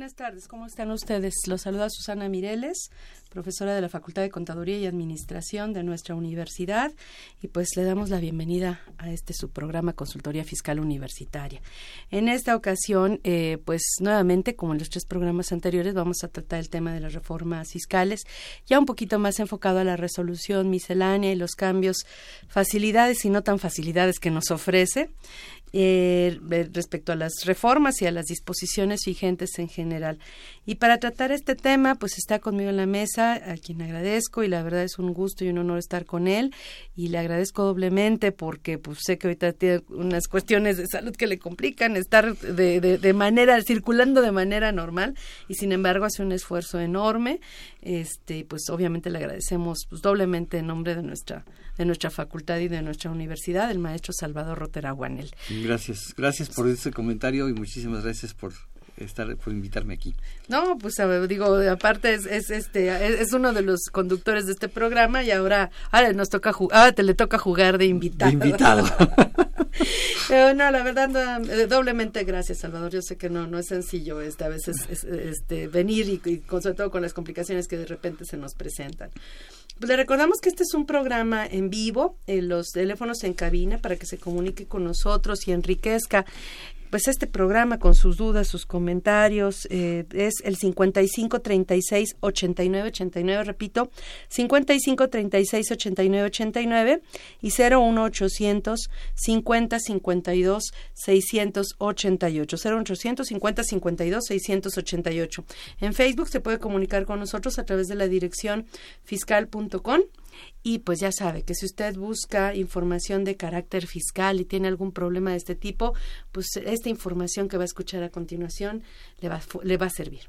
Buenas tardes, ¿cómo están ustedes? Los saluda Susana Mireles, profesora de la Facultad de Contaduría y Administración de nuestra universidad, y pues le damos la bienvenida a este su programa Consultoría Fiscal Universitaria. En esta ocasión, eh, pues nuevamente, como en los tres programas anteriores, vamos a tratar el tema de las reformas fiscales, ya un poquito más enfocado a la resolución miscelánea y los cambios, facilidades y no tan facilidades que nos ofrece eh, respecto a las reformas y a las disposiciones vigentes en general. Y para tratar este tema, pues está conmigo en la mesa, a quien agradezco y la verdad es un gusto y un honor estar con él. Y le agradezco doblemente porque pues sé que ahorita tiene unas cuestiones de salud que le complican estar de, de, de manera, circulando de manera normal. Y sin embargo hace un esfuerzo enorme, este, pues obviamente le agradecemos pues, doblemente en nombre de nuestra de nuestra facultad y de nuestra universidad, el maestro Salvador Roteraguanel. Gracias, gracias por ese comentario y muchísimas gracias por estar por invitarme aquí. No, pues digo, aparte es, es este es, uno de los conductores de este programa y ahora ahora nos toca ahora te le toca jugar de invitado. De invitado. No, la verdad no, doblemente gracias, Salvador. Yo sé que no no es sencillo este a veces este venir y, y sobre todo con las complicaciones que de repente se nos presentan. Pues le recordamos que este es un programa en vivo, en los teléfonos en cabina para que se comunique con nosotros y enriquezca pues este programa con sus dudas, sus comentarios, eh, es el 55 36 89 89, repito, 55 36 89 89 y 01 800 50 52 688, 0 800 50 52 688. En Facebook se puede comunicar con nosotros a través de la dirección fiscal.com y pues ya sabe que si usted busca información de carácter fiscal y tiene algún problema de este tipo, pues esta información que va a escuchar a continuación le va, le va a servir.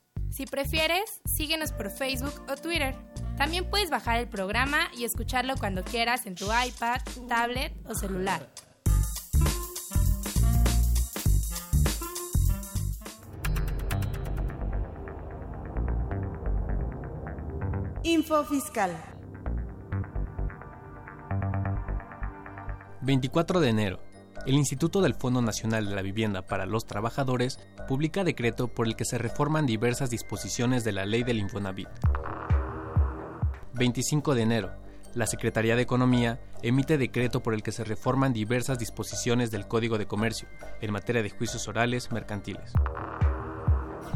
Si prefieres, síguenos por Facebook o Twitter. También puedes bajar el programa y escucharlo cuando quieras en tu iPad, tablet o celular. Info Fiscal. 24 de enero. El Instituto del Fondo Nacional de la Vivienda para los Trabajadores publica decreto por el que se reforman diversas disposiciones de la ley del Infonavit. 25 de enero. La Secretaría de Economía emite decreto por el que se reforman diversas disposiciones del Código de Comercio en materia de juicios orales mercantiles.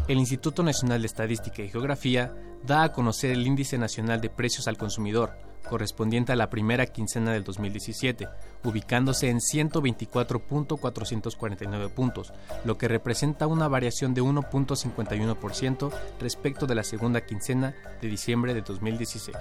El Instituto Nacional de Estadística y Geografía da a conocer el Índice Nacional de Precios al Consumidor, correspondiente a la primera quincena del 2017, ubicándose en 124.449 puntos, lo que representa una variación de 1.51% respecto de la segunda quincena de diciembre de 2016.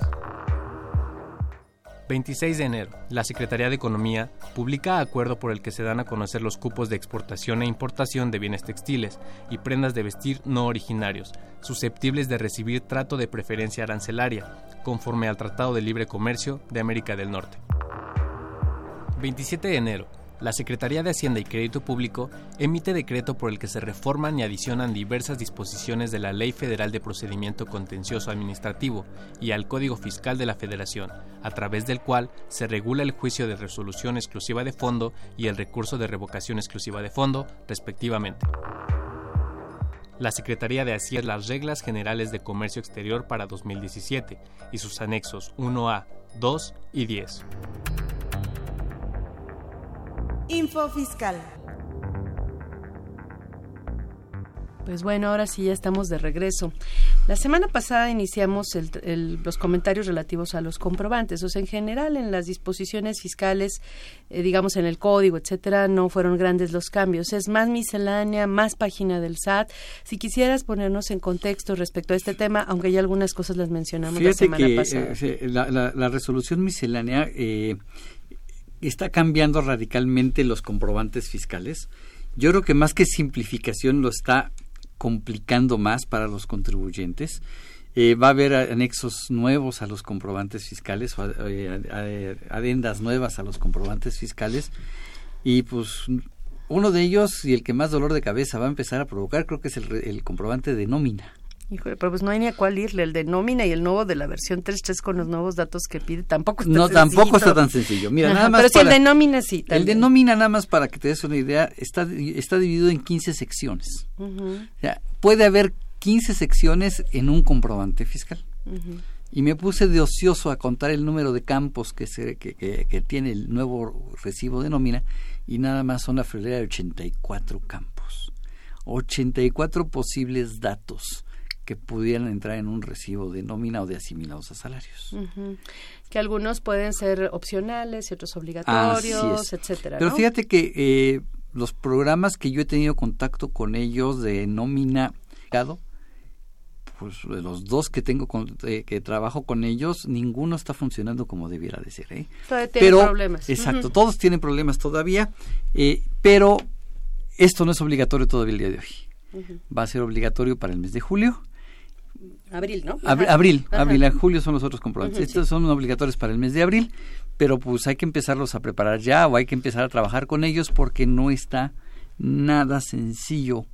26 de enero, la Secretaría de Economía publica acuerdo por el que se dan a conocer los cupos de exportación e importación de bienes textiles y prendas de vestir no originarios, susceptibles de recibir trato de preferencia arancelaria, conforme al Tratado de Libre Comercio de América del Norte. 27 de enero, la Secretaría de Hacienda y Crédito Público emite decreto por el que se reforman y adicionan diversas disposiciones de la Ley Federal de Procedimiento Contencioso Administrativo y al Código Fiscal de la Federación, a través del cual se regula el juicio de resolución exclusiva de fondo y el recurso de revocación exclusiva de fondo, respectivamente. La Secretaría de Hacienda las reglas generales de comercio exterior para 2017 y sus anexos 1A, 2 y 10. Info Fiscal. Pues bueno, ahora sí ya estamos de regreso. La semana pasada iniciamos los comentarios relativos a los comprobantes. O sea, en general en las disposiciones fiscales, eh, digamos en el código, etcétera, no fueron grandes los cambios. Es más miscelánea, más página del SAT. Si quisieras ponernos en contexto respecto a este tema, aunque ya algunas cosas las mencionamos la semana pasada. Eh, la, resolución miscelánea eh, está cambiando radicalmente los comprobantes fiscales. Yo creo que más que simplificación lo está complicando más para los contribuyentes. Eh, va a haber anexos nuevos a los comprobantes fiscales, eh, adendas nuevas a los comprobantes fiscales y pues uno de ellos y el que más dolor de cabeza va a empezar a provocar creo que es el comprobante de nómina. Híjole, pero pues no hay ni a cuál irle. El de nómina y el nuevo de la versión 3.3 con los nuevos datos que pide tampoco está No, tampoco está tan sencillo. Mira, nada más. Pero si el de nómina sí. El de nómina, nada más para que te des una idea, está, está dividido en 15 secciones. o sea, puede haber 15 secciones en un comprobante fiscal. Y me puse de ocioso a contar el número de campos que, se, que, que, tiene el nuevo recibo de nómina y nada más son la febrera de 84 campos. 84 posibles datos que pudieran entrar en un recibo de nómina o de asimilados a salarios. Que algunos pueden ser opcionales y otros obligatorios, etcétera. Pero fíjate que eh, los programas que yo he tenido contacto con ellos de nómina, pues de los dos que tengo eh, que trabajo con ellos, ninguno está funcionando como debiera de ser. ¿eh? Todavía tienen problemas. Exacto, todos tienen problemas todavía, eh, pero esto no es obligatorio todavía el día de hoy. Va a ser obligatorio para el mes de julio Abril, ¿no? abril, abril, julio son los otros comprobantes. Estos son obligatorios para el mes de abril, pero pues hay que empezarlos a preparar ya o hay que empezar a trabajar con ellos porque no está nada sencillo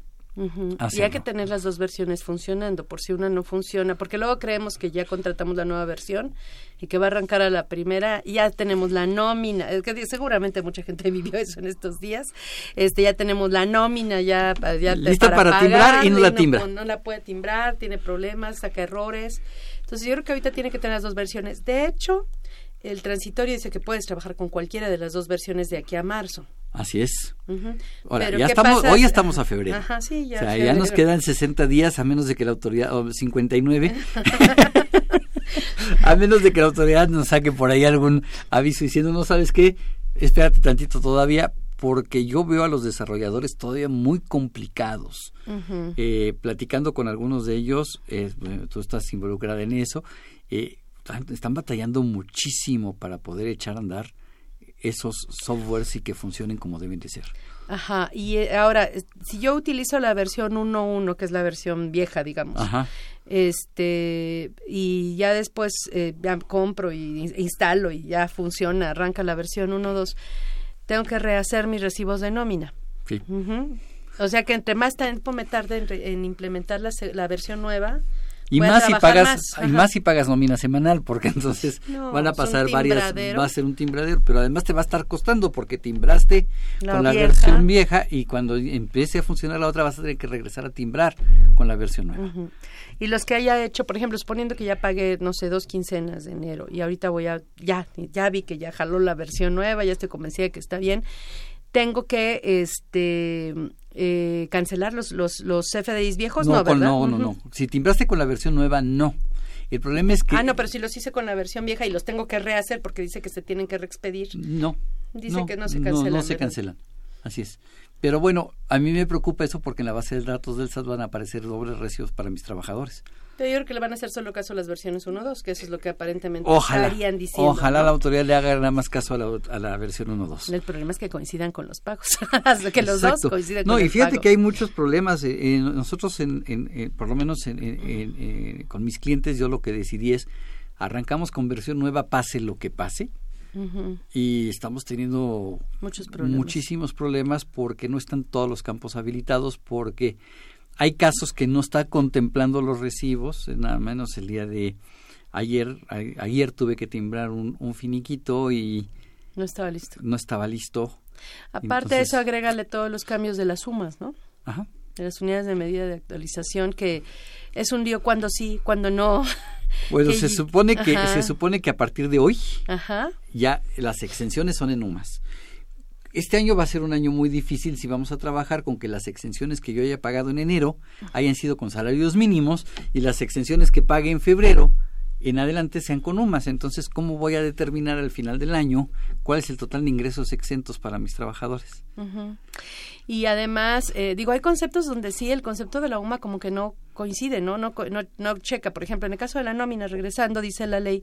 y hay que tener las dos versiones funcionando, por si una no funciona, porque luego creemos que ya contratamos la nueva versión y que va a arrancar a la primera, ya tenemos la nómina, que seguramente mucha gente vivió eso en estos días, este ya tenemos la nómina ya, ya lista para, timbrar y no la timbra. No, la puede timbrar, tiene problemas, saca errores. Entonces yo creo que ahorita tiene que tener las dos versiones. De hecho, el transitorio dice que puedes trabajar con cualquiera de las dos versiones de aquí a marzo. Así es. Ahora, ya estamos, hoy estamos a febrero. Ajá, sí, ya. O sea, ya nos quedan 60 días a menos de que la autoridad, o 59, a menos de que la autoridad nos saque por ahí algún aviso diciendo, no sabes qué, espérate tantito todavía, porque yo veo a los desarrolladores todavía muy complicados. eh, platicando con algunos de ellos, eh, tú estás involucrada en eso, eh, están batallando muchísimo para poder echar a andar esos softwares y que funcionen como deben de ser. Ajá, y eh, ahora, si yo utilizo la versión 1.1, que es la versión vieja, digamos, este y ya después eh, ya compro y instalo y ya funciona, arranca la versión 1.2, tengo que rehacer mis recibos de nómina. Sí. O sea que entre más tiempo me tarde en, en implementar la, la versión nueva, y más si pagas y más si pagas nómina semanal porque entonces van a pasar varias va a ser un timbradero pero además te va a estar costando porque timbraste con la versión vieja y cuando empiece a funcionar la otra vas a tener que regresar a timbrar con la versión nueva. Y los que haya hecho por ejemplo suponiendo que ya pagué no sé dos quincenas de enero y ahorita voy a ya ya vi que ya jaló la versión nueva ya estoy convencida de que está bien tengo que este eh, cancelar los, los, los FDIs viejos, ¿no? No, no, no, no. Si timbraste con la versión nueva, no. El problema es que... Ah, no, pero si los hice con la versión vieja y los tengo que rehacer porque dice que se tienen que reexpedir. No. Dice que no se cancelan. No, no se cancelan. Así es. Pero bueno, a mí me preocupa eso porque en la base de datos del SAT van a aparecer dobles recibos para mis trabajadores. Pero yo creo que le van a hacer solo caso a las versiones 1.2, que eso es lo que aparentemente estarían diciendo. Ojalá la autoridad le haga nada más caso a la, a la versión 1.2. El problema es que coincidan con los pagos, que los dos coinciden no, con No, y fíjate que hay muchos problemas. Eh, nosotros, en, en, por lo menos en, con mis clientes, yo lo que decidí es, arrancamos con versión nueva, pase lo que pase. Y estamos teniendo Muchos problemas. muchísimos problemas porque no están todos los campos habilitados, porque hay casos que no está contemplando los recibos, nada menos el día de ayer, ayer tuve que timbrar un, finiquito y no estaba listo. No estaba listo. Aparte de eso, agrégale todos los cambios de las sumas, ¿no? Ajá. De las unidades de medida de actualización, que es un lío cuando sí, cuando no. Bueno, se supone que se supone que a partir de hoy Ajá. ya las exenciones son en UMAS. Este año va a ser un año muy difícil si vamos a trabajar con que las exenciones que yo haya pagado en enero hayan sido con salarios mínimos y las exenciones que pague en febrero en adelante sean con UMAS. Entonces, ¿cómo voy a determinar al final del año cuál es el total de ingresos exentos para mis trabajadores? Y además, eh, digo, hay conceptos donde sí el concepto de la UMA como que no coincide, ¿no? No, no, no checa. Por ejemplo, en el caso de la nómina, regresando, dice la ley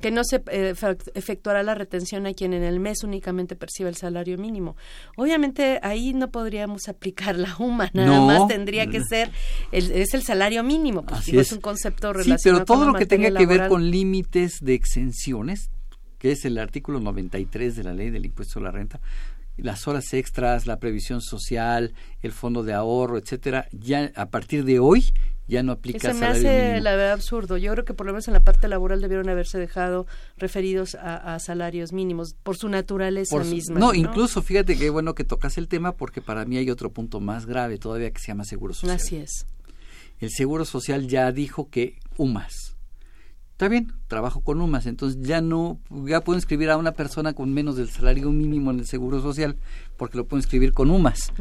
que no se eh, efectuará la retención a quien en el mes únicamente perciba el salario mínimo. Obviamente ahí no podríamos aplicar la UMA, nada más tendría que ser, el, es el salario mínimo, pues es. un concepto relacionado Sí, pero todo lo que tenga que ver con límites de exenciones, que es el artículo 93 de la ley del impuesto a la renta, las horas extras, la previsión social, el fondo de ahorro, etcétera, ya a partir de hoy ya no aplica Eso me hace la verdad absurdo. Yo creo que por lo menos en la parte laboral debieron haberse dejado referidos a, salarios mínimos por su naturaleza misma. No, incluso fíjate que bueno que tocas el tema porque para mí hay otro punto más grave todavía que se llama seguro social. Así es. El seguro social ya dijo que UMAS. Está bien, trabajo con UMAS, entonces ya no, ya puedo inscribir a una persona con menos del salario mínimo en el seguro social porque lo puedo inscribir con UMAS.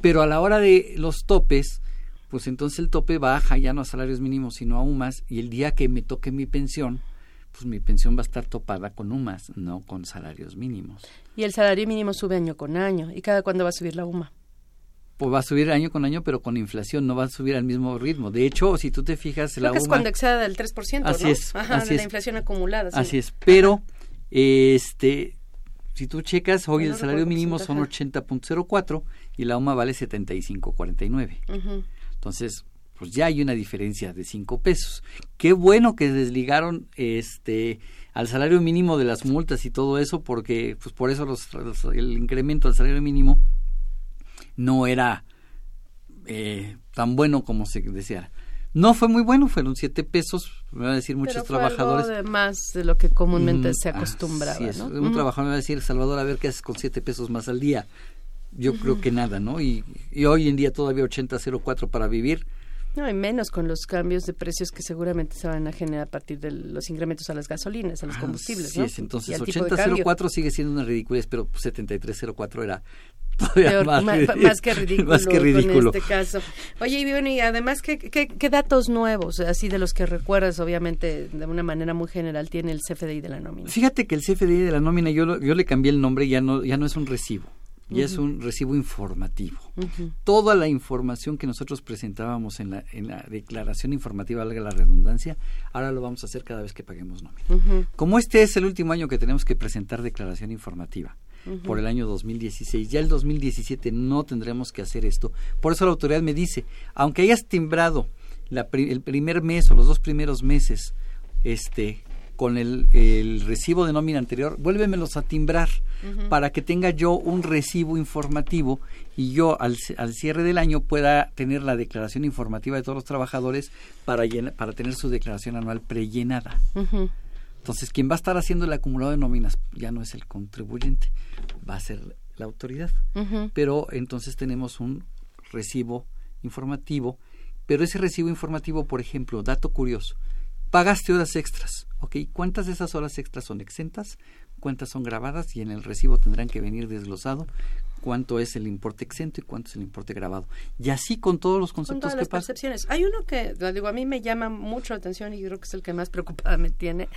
Pero a la hora de los topes, pues entonces el tope baja ya no a salarios mínimos sino a UMAS y el día que me toque mi pensión, pues mi pensión va a estar topada con UMAS, no con salarios mínimos. Y el salario mínimo sube año con año. ¿Y cada cuándo va a subir la UMA? Pues va a subir año con año, pero con inflación, no va a subir al mismo ritmo. De hecho, si tú te fijas, Creo la que es cuando exceda del 3%, así ¿no? Es, Ajá, de la inflación acumulada. Así es, pero este si tú checas, hoy el salario mínimo son 80.04 y la UMA vale 75.49. Uh entonces, pues ya hay una diferencia de cinco pesos. Qué bueno que desligaron este al salario mínimo de las multas y todo eso, porque pues por eso los, el incremento al salario mínimo no era eh, tan bueno como se deseara. No fue muy bueno, fueron siete pesos, me va a decir muchos Pero fue trabajadores. Algo de más de lo que comúnmente mm, se acostumbraba. es. Un trabajador me va a decir, Salvador, a ver qué haces con siete pesos más al día yo creo que nada, ¿no? Y, y hoy en día todavía 80.04 para vivir. No, y menos con los cambios de precios que seguramente se van a generar a partir de los incrementos a las gasolinas, a los combustibles, ¿no? Sí, entonces 80.04 sigue siendo una ridiculez, pero 73.04 era todavía más, más, que ridículo más que ridículo en este caso. Oye, y bueno, y además, ¿qué, ¿qué, qué, datos nuevos, así de los que recuerdas, obviamente, de una manera muy general, tiene el CFDI de la nómina? Fíjate que el CFDI de la nómina, yo, yo le cambié el nombre, ya no, ya no es un recibo y es un recibo informativo. Toda la información que nosotros presentábamos en la, en la declaración informativa, valga la redundancia, ahora lo vamos a hacer cada vez que paguemos nómina. Como este es el último año que tenemos que presentar declaración informativa, por el año 2016. Ya el 2017 no tendremos que hacer esto. Por eso la autoridad me dice, aunque hayas timbrado la, el primer mes o los dos primeros meses este, con el, el, recibo de nómina anterior, vuélvemelos a timbrar para que tenga yo un recibo informativo y yo al, al, cierre del año pueda tener la declaración informativa de todos los trabajadores para, para tener su declaración anual prellenada. Entonces, quien va a estar haciendo el acumulado de nóminas ya no es el contribuyente, va a ser la autoridad. Pero entonces tenemos un recibo informativo, pero ese recibo informativo, por ejemplo, dato curioso, pagaste horas extras, ¿ok? ¿Cuántas de esas horas extras son exentas? ¿Cuántas son grabadas? Y en el recibo tendrán que venir desglosado cuánto es el importe exento y cuánto es el importe grabado. Y así con todos los conceptos con todas que las percepciones. Hay uno que, digo, a mí me llama mucho la atención y creo que es el que más preocupada me tiene,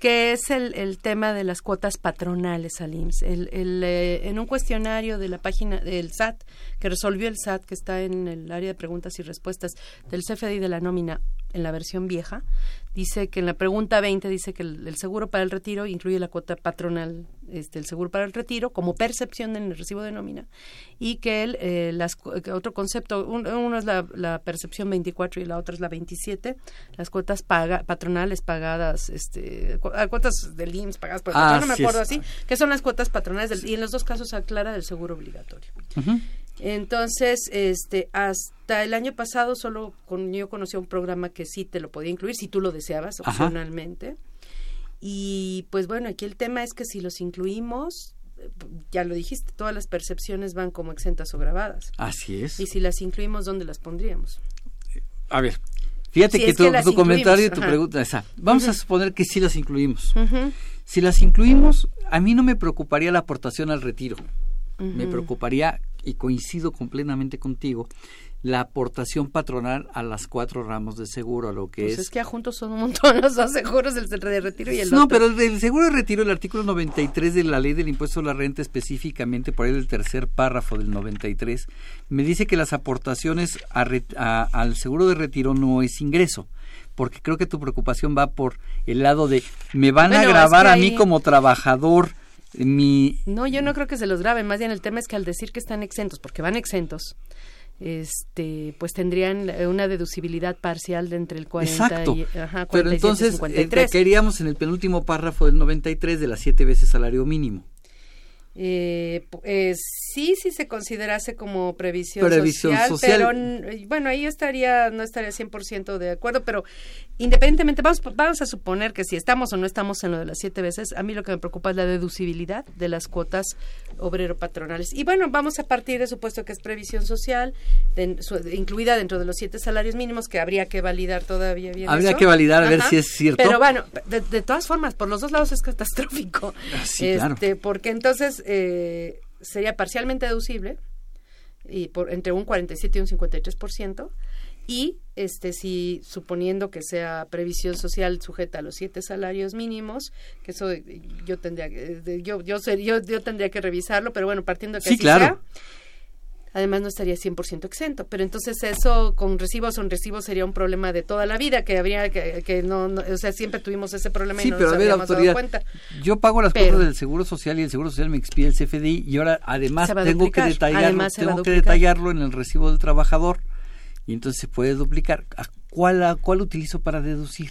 que es el, el tema de las cuotas patronales al IMSS. El, el, eh, en un cuestionario de la página del SAT, que resolvió el SAT, que está en el área de preguntas y respuestas del CFDI de la nómina en la versión vieja, dice que en la pregunta 20 dice que el, seguro para el retiro incluye la cuota patronal, este, el seguro para el retiro como percepción en el recibo de nómina y que el, eh, las, otro concepto, uno es la, la, percepción 24 y la otra es la 27, las cuotas paga, patronales pagadas, este, ah, cuotas del IMSS pagadas por el ah, no me acuerdo así, que son las cuotas patronales del, y en los dos casos se aclara del seguro obligatorio. Entonces, este, hasta el año pasado solo con, yo conocía un programa que sí te lo podía incluir, si tú lo deseabas, opcionalmente. Y pues bueno, aquí el tema es que si los incluimos, ya lo dijiste, todas las percepciones van como exentas o grabadas. Así es. Y si las incluimos, ¿dónde las pondríamos? A ver, fíjate que, tu, comentario y tu pregunta esa. Vamos a suponer que sí las incluimos. Si las incluimos, a mí no me preocuparía la aportación al retiro Me preocuparía, y coincido completamente contigo, la aportación patronal a las cuatro ramos de seguro, a lo que Pues es... es que a juntos son un montón los dos seguros, el de retiro y el no, otro. pero el seguro de retiro, el artículo 93 de la ley del impuesto a la renta, específicamente por ahí el tercer párrafo del 93, me dice que las aportaciones a re- a- al seguro de retiro no es ingreso. Porque creo que tu preocupación va por el lado de me van Bueno, a es grabar a mí como trabajador mi No, yo no creo que se los graben, más bien el tema es que al decir que están exentos, porque van exentos, este, pues tendrían eh, una deducibilidad parcial de entre el 40 Exacto. y ajá, 47 Pero entonces eh, 53. caeríamos en el penúltimo párrafo del 93 de las siete veces salario mínimo. Eh, pu- eh, sí, sí se considerase como previsión, Previsión social, social. pero bueno, ahí yo estaría, no estaría 100% de acuerdo, pero independientemente, vamos, vamos a suponer que si estamos o no estamos en lo de las siete veces, a mí lo que me preocupa es la deducibilidad de las cuotas obrero-patronales. Y bueno, vamos a partir de supuesto que es previsión social, de- su- incluida dentro de los siete salarios mínimos, que habría que validar todavía bien Habría eso. que validar a ver si es cierto. Pero bueno, de, de todas formas, por los dos lados es catastrófico. Sí, claro. Este, porque entonces eh, sería parcialmente deducible y por entre un 47 y un 53% y este si suponiendo que sea previsión social sujeta a los siete salarios mínimos que eso eh, yo tendría que de- yo yo, ser- yo yo tendría que revisarlo pero bueno partiendo de que Sí, así claro. sea además no estaría 100% exento. Pero entonces eso con recibos o sin recibos sería un problema de toda la vida que habría que, que no, no- o sea siempre tuvimos ese problema Sí, y no pero nos a ver, habíamos dado autoridad, cuenta. yo pago las Pero- cosas del Seguro Social y el Seguro Social me expide el CFDI y ahora además tengo que detallarlo, además tengo que detallarlo en el recibo del trabajador. Y entonces se puede duplicar. ¿A cuál, cuál utilizo para deducir?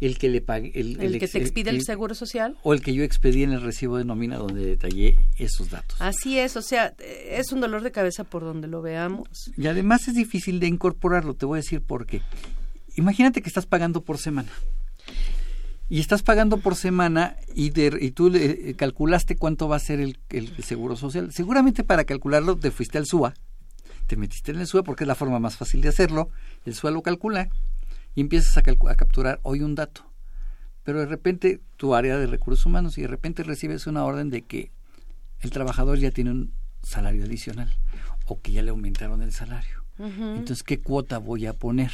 El que le pague el, el, que ex- te expide el, el- seguro social o el que yo expedí en el recibo de nómina donde detallé esos datos. Así es, o sea, eh, es un dolor de cabeza por donde lo veamos. Y además es difícil de incorporarlo, te voy a decir por qué. Imagínate que estás pagando por semana. Y estás pagando por semana y, de- y tú le, eh, calculaste cuánto va a ser el, el seguro social. Seguramente para calcularlo te fuiste al SUA, te metiste en el SUA porque es la forma más fácil de hacerlo. El SUA lo calcula y empiezas a, capturar hoy un dato. Pero de repente tu área de recursos humanos y de repente recibes una orden de que el trabajador ya tiene un salario adicional o que ya le aumentaron el salario. Entonces, ¿qué cuota voy a poner?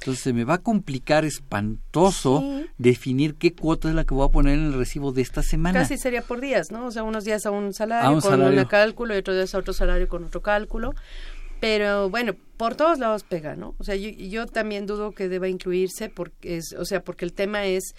Entonces, se me va a complicar espantoso Sí. definir qué cuota es la que voy a poner en el recibo de esta semana. Casi sería por días, ¿no? O sea, unos días a un salario A un con salario. un cálculo y otros días a otro salario con otro cálculo. Pero bueno, por todos lados pega, ¿no? O sea, yo, yo también dudo que deba incluirse porque es, o sea, porque el tema es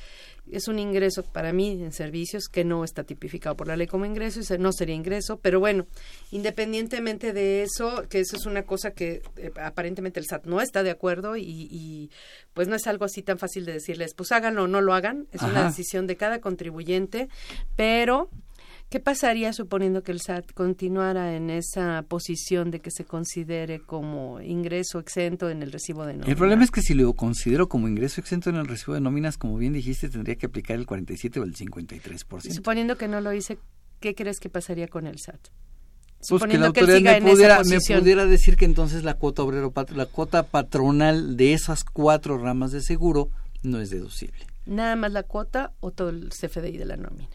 es un ingreso para mí en servicios que no está tipificado por la ley como ingreso y no sería ingreso, pero bueno, independientemente de eso, que eso es una cosa que eh, aparentemente el SAT no está de acuerdo y, y, pues no es algo así tan fácil de decirles, pues háganlo o no lo hagan, es una decisión de cada contribuyente, pero ¿Qué pasaría suponiendo que el SAT continuara en esa posición de que se considere como ingreso exento en el recibo de nómina? El problema es que si lo considero como ingreso exento en el recibo de nóminas, como bien dijiste, tendría que aplicar el 47 o el 53%. Suponiendo que no lo hice, ¿qué crees que pasaría con el SAT? Pues que la que autoridad siga me pudiera, me pudiera decir que entonces la cuota obrero, la cuota patronal de esas cuatro ramas de seguro no es deducible. ¿Nada más la cuota o todo el CFDI de la nómina?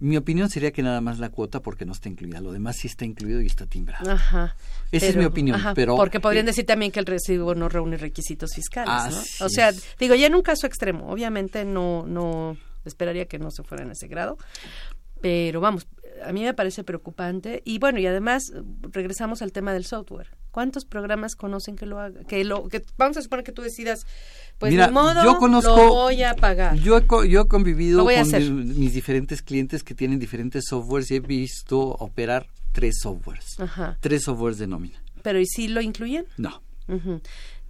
Mi opinión sería que nada más la cuota porque no está incluida. Lo demás sí está incluido y está timbrado. Ajá. Esa es mi opinión, ajá, pero porque podrían eh, decir también que el recibo no reúne requisitos fiscales, ¿no? O sea, es. digo, ya en un caso extremo, obviamente no no esperaría que no se fuera en ese grado, pero vamos, a mí me parece preocupante y bueno, y además regresamos al tema del software. ¿Cuántos programas conocen que lo haga, que lo que vamos a suponer que tú decidas pues Mira, de modo yo conozco- lo voy a pagar? Yo he, yo he convivido con mi- mis diferentes clientes que tienen diferentes softwares y he visto operar tres softwares. Ajá. Tres softwares de nómina. Pero ¿y si lo incluyen? No.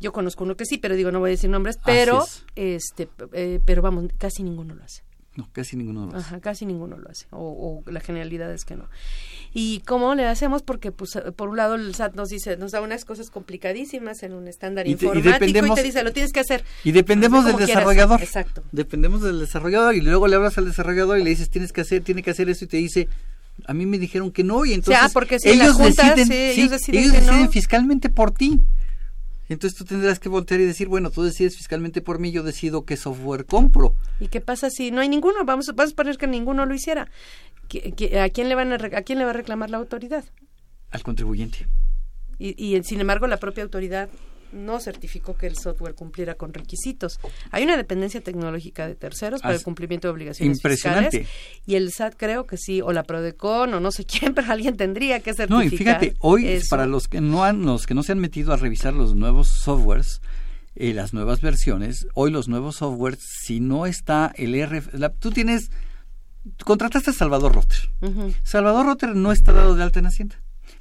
Yo conozco uno que sí, pero digo, no voy a decir nombres, pero es. este eh, pero vamos, casi ninguno lo hace. No, casi ninguno de los. Ajá, casi ninguno lo hace, o, o la generalidad es que no. ¿Y cómo le hacemos? Porque, pues, por un lado, el SAT nos dice, nos da unas cosas complicadísimas en un estándar Y te- y informático y, dependemos- te dice, lo tienes que hacer. Y dependemos del quieras. desarrollador. Exacto. Dependemos del desarrollador y luego le hablas al desarrollador y le dices tienes que hacer, tiene que hacer esto y te dice a mí me dijeron que no y entonces porque si ellos junta, deciden, sí, ellos deciden ellos que no. deciden fiscalmente por ti. Entonces tú tendrás que voltear y decir, bueno, tú decides fiscalmente por mí, yo decido qué software compro. ¿Y qué pasa si no hay ninguno? Vamos, vamos a poner que ninguno lo hiciera. ¿A quién le van a, a quién le va a reclamar la autoridad? Al contribuyente. Y, y sin embargo la propia autoridad no certificó que el software cumpliera con requisitos. Hay una dependencia tecnológica de terceros para el cumplimiento de obligaciones impresionante. fiscales y el SAT creo que sí, o la Prodecon o no sé quién, pero alguien tendría que certificar. No, y fíjate, hoy para los que no han, los que no se han metido a revisar los nuevos softwares, eh, las nuevas versiones, hoy los nuevos softwares, si no está el RF, tú tienes, contrataste a Salvador Rotter. Salvador Rotter no está dado de alta en Hacienda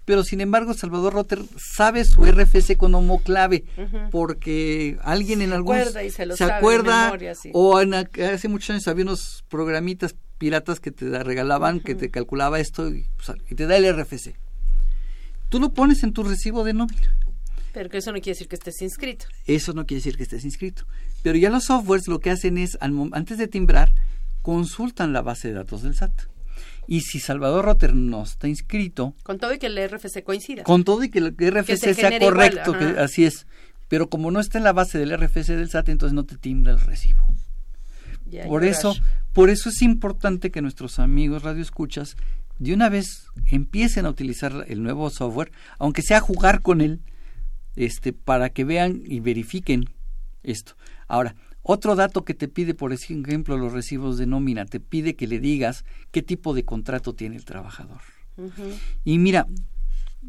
pero sin embargo Salvador Rotter sabe su RFC como clave porque alguien en algún se, se acuerda o hace muchos años había unos programitas piratas que te regalaban que te calculaba esto y, y, te da el RFC tú lo pones en tu recibo de nómina pero que eso no quiere decir que estés inscrito. Eso no quiere decir que estés inscrito. Pero ya los softwares lo que hacen es antes de timbrar consultan la base de datos del SAT y si Salvador Rotter no está inscrito... Con todo y que el RFC coincida. Con todo y que el RFC sea correcto, que así es. Pero como no está en la base del RFC del SAT, entonces no te timbra el recibo. por eso, por eso es importante que nuestros amigos radioescuchas de una vez empiecen a utilizar el nuevo software, aunque sea jugar con él, este, para que vean y verifiquen esto. Ahora, otro dato que te pide, por ejemplo, los recibos de nómina, te pide que le digas qué tipo de contrato tiene el trabajador. Y mira,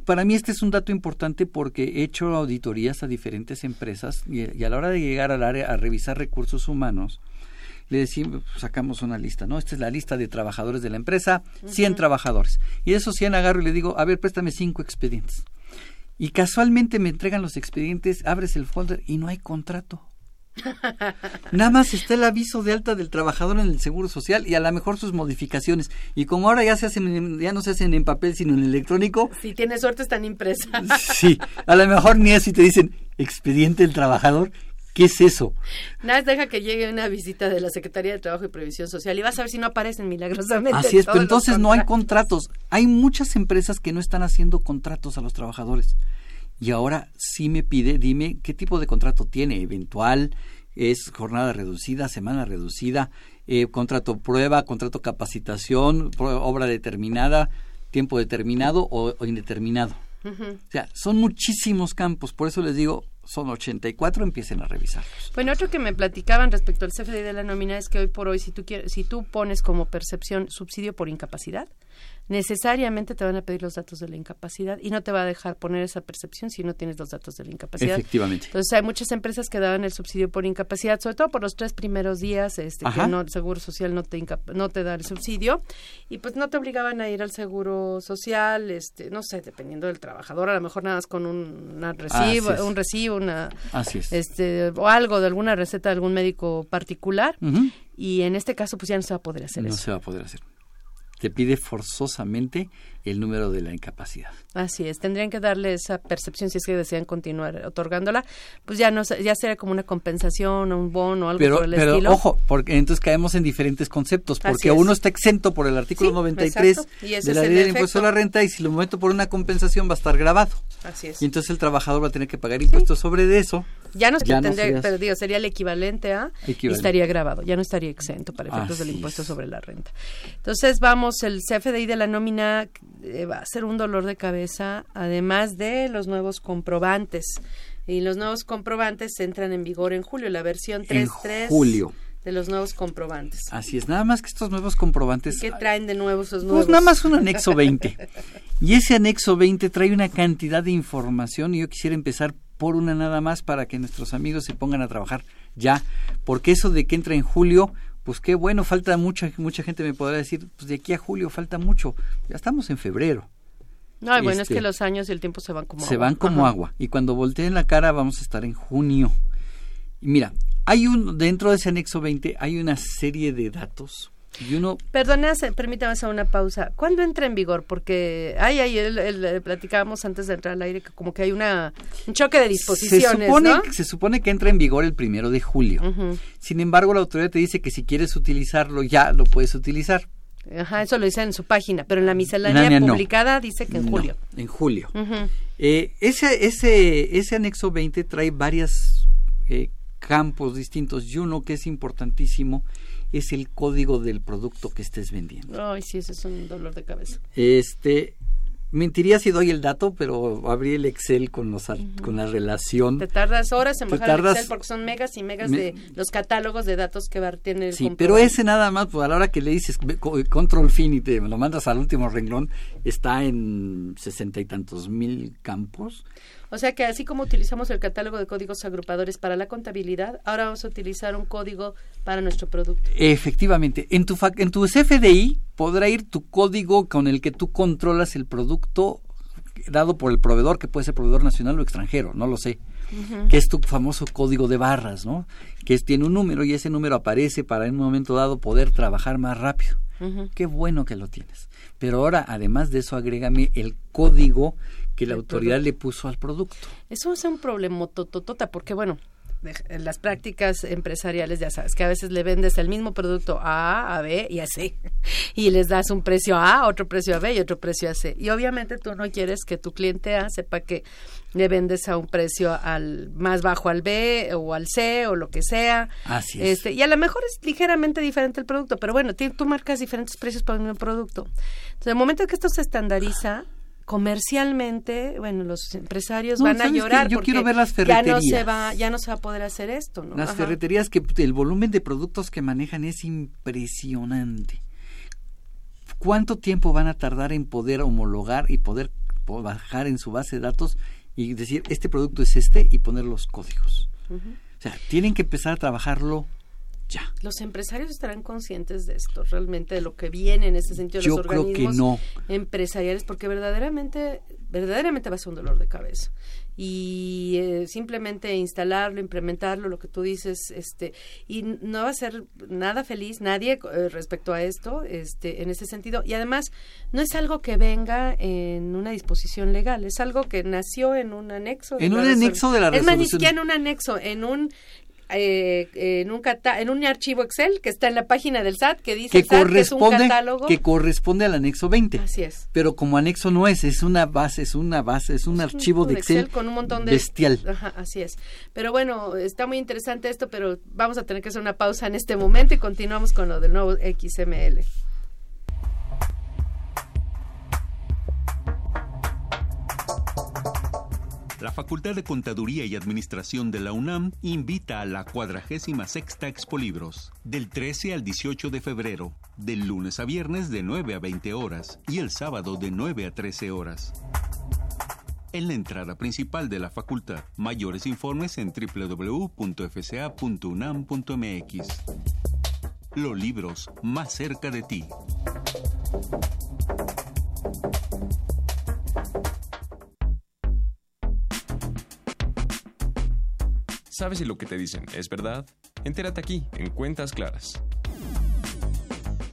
para mí este es un dato importante porque he hecho auditorías a diferentes empresas y, a la hora de llegar al área a revisar recursos humanos, le decimos, sacamos una lista, ¿no? Esta es la lista de trabajadores de la empresa, 100 trabajadores. Y de esos 100 agarro y le digo, a ver, préstame cinco expedientes. Y casualmente me entregan los expedientes, abres el folder y no hay contrato. Nada más está el aviso de alta del trabajador en el Seguro Social y a lo mejor sus modificaciones. Y como ahora ya se hacen, ya no se hacen en papel sino en electrónico. Si tienes suerte están impresas. Sí, a lo mejor ni así te dicen expediente del trabajador. ¿Qué es eso? Nada, deja que llegue una visita de la Secretaría de Trabajo y Previsión Social y vas a ver si no aparecen milagrosamente. Así es, pero entonces no hay contratos. Hay muchas empresas que no están haciendo contratos a los trabajadores y ahora sí me pide, dime qué tipo de contrato tiene, eventual, es jornada reducida, semana reducida, eh, contrato prueba, contrato capacitación, obra determinada, tiempo determinado o, indeterminado. O sea, son muchísimos campos, por eso les digo, son 84, empiecen a revisarlos. Bueno, otro que me platicaban respecto al CFDI de la nómina es que hoy por hoy, si tú, quieres, si tú pones como percepción subsidio por incapacidad, necesariamente te van a pedir los datos de la incapacidad y no te va a dejar poner esa percepción si no tienes los datos de la incapacidad. Efectivamente. Entonces hay muchas empresas que daban el subsidio por incapacidad, sobre todo por los tres primeros días, este, que no, el Seguro Social no te, no te da el subsidio y pues no te obligaban a ir al Seguro Social, este, no sé, dependiendo del trabajador, a lo mejor nada más con un recibo, un recibo, una, este, o algo de alguna receta de algún médico particular. Y en este caso, pues ya no se va a poder hacer eso. No se va a poder hacer te pide forzosamente el número de la incapacidad. Así es, tendrían que darle esa percepción si es que desean continuar otorgándola, pues ya no ya sería como una compensación o un bono o algo pero, por el pero, estilo. ojo, porque entonces caemos en diferentes conceptos, porque uno está exento por el artículo 93 de la ley del impuesto a la renta y si lo meto por una compensación va a estar grabado. Así es. Y entonces el trabajador va a tener que pagar impuestos sobre eso. Ya no, tendría, pero digo, sería el equivalente a y estaría grabado, ya no estaría exento para efectos del impuesto sobre la renta. Entonces, vamos, el CFDI de la nómina eh, va a ser un dolor de cabeza, además de los nuevos comprobantes. Y los nuevos comprobantes entran en vigor en julio, la versión 3.3 julio de los nuevos comprobantes. Así es, nada más que estos nuevos comprobantes. ¿Qué traen de nuevo esos nuevos? Pues nada más un anexo 20. y ese anexo 20 trae una cantidad de información y yo quisiera empezar por una nada más para que nuestros amigos se pongan a trabajar ya, porque eso de que entra en julio, pues qué bueno, falta mucha mucha gente me podrá decir, pues de aquí a julio falta mucho. Ya estamos en febrero. No, bueno, es que este, los años y el tiempo se van como se agua. van como agua y cuando volteen la cara vamos a estar en junio. Y mira, hay un dentro de ese anexo 20 hay una serie de datos y uno... Perdona, permítame hacer una pausa. ¿Cuándo entra en vigor? Porque hay ahí, el, platicábamos antes de entrar al aire, que como que hay una, un choque de disposiciones, se supone, Se supone que entra en vigor el primero de julio. Sin embargo, la autoridad te dice que si quieres utilizarlo, ya lo puedes utilizar. Ajá, eso lo dice en su página, pero en la miscelánea publicada dice que en julio. En julio. Eh, ese, ese, ese anexo 20 trae varias eh, campos distintos y uno que es importantísimo es el código del producto que estés vendiendo. Ay, sí, ese es un dolor de cabeza. Este, mentiría si doy el dato, pero abrí el Excel con los ar- con la relación. Te tardas horas en bajar el Excel porque son megas y megas Me- de los catálogos de datos que va, tiene el Sí, pero ese nada más, pues a la hora que le dices control fin y te lo mandas al último renglón, está en sesenta y tantos mil campos. O sea que así como utilizamos el catálogo de códigos agrupadores para la contabilidad, ahora vamos a utilizar un código para nuestro producto. Efectivamente, en tu, en tu CFDI podrá ir tu código con el que tú controlas el producto dado por el proveedor, que puede ser proveedor nacional o extranjero, no lo sé. que es tu famoso código de barras, ¿no? Que es- tiene un número y ese número aparece para en un momento dado poder trabajar más rápido. Qué bueno que lo tienes. Pero ahora, además de eso, agrégame el código que la autoridad producto. le puso al producto. Eso es un problema tototota, porque bueno, en las prácticas empresariales ya sabes que a veces le vendes el mismo producto a A, a B y a C. Y les das un precio a A, otro precio a B y otro precio a C. Y obviamente tú no quieres que tu cliente A sepa que le vendes a un precio al más bajo al B o al C o lo que sea. Así es. Este, y a lo mejor es ligeramente diferente el producto, pero bueno, tú marcas diferentes precios para el mismo producto. Entonces, el momento en que esto se estandariza, comercialmente, bueno, los empresarios No, van a llorar Yo porque quiero ver las ya no se ferreterías. va, ya no se va a poder hacer esto, ¿no? Las Ajá. ferreterías que el volumen de productos que manejan es impresionante. ¿Cuánto tiempo van a tardar en poder homologar y poder po- bajar en su base de datos y decir este producto es este y poner los códigos? O sea, tienen que empezar a trabajarlo ya. Los empresarios estarán conscientes de esto, realmente de lo que viene en ese sentido Yo los creo que organismos no. empresariales, porque verdaderamente, verdaderamente va a ser un dolor de cabeza. Y eh, simplemente instalarlo, implementarlo, lo que tú dices, este, y no va a ser nada feliz nadie eh, respecto a esto, este, en ese sentido. Y además, no es algo que venga en una disposición legal, es algo que nació en un anexo. En un anexo de la Es más, ni resolución. siquiera en un anexo, en un eh, en un cata- en un archivo Excel que está en la página del SAT que dice Que que es un corresponde, catálogo. que corresponde al anexo 20. Así es. Pero como anexo no es, es una base, es una base, es un archivo de Excel, con un montón de bestial. Ajá, así es. Pero bueno, está muy interesante esto, pero vamos a tener que hacer una pausa en este momento y continuamos con lo del nuevo XML. La Facultad de Contaduría y Administración de la UNAM invita a la 46 Expolibros del 13 al 18 de febrero, del lunes a viernes de 9 a 20 horas y el sábado de 9 a 13 horas. En la entrada principal de la facultad, mayores informes en www.fca.unam.mx. Los libros más cerca de ti. ¿Sabes si lo que te dicen es verdad? Entérate aquí, en Cuentas Claras.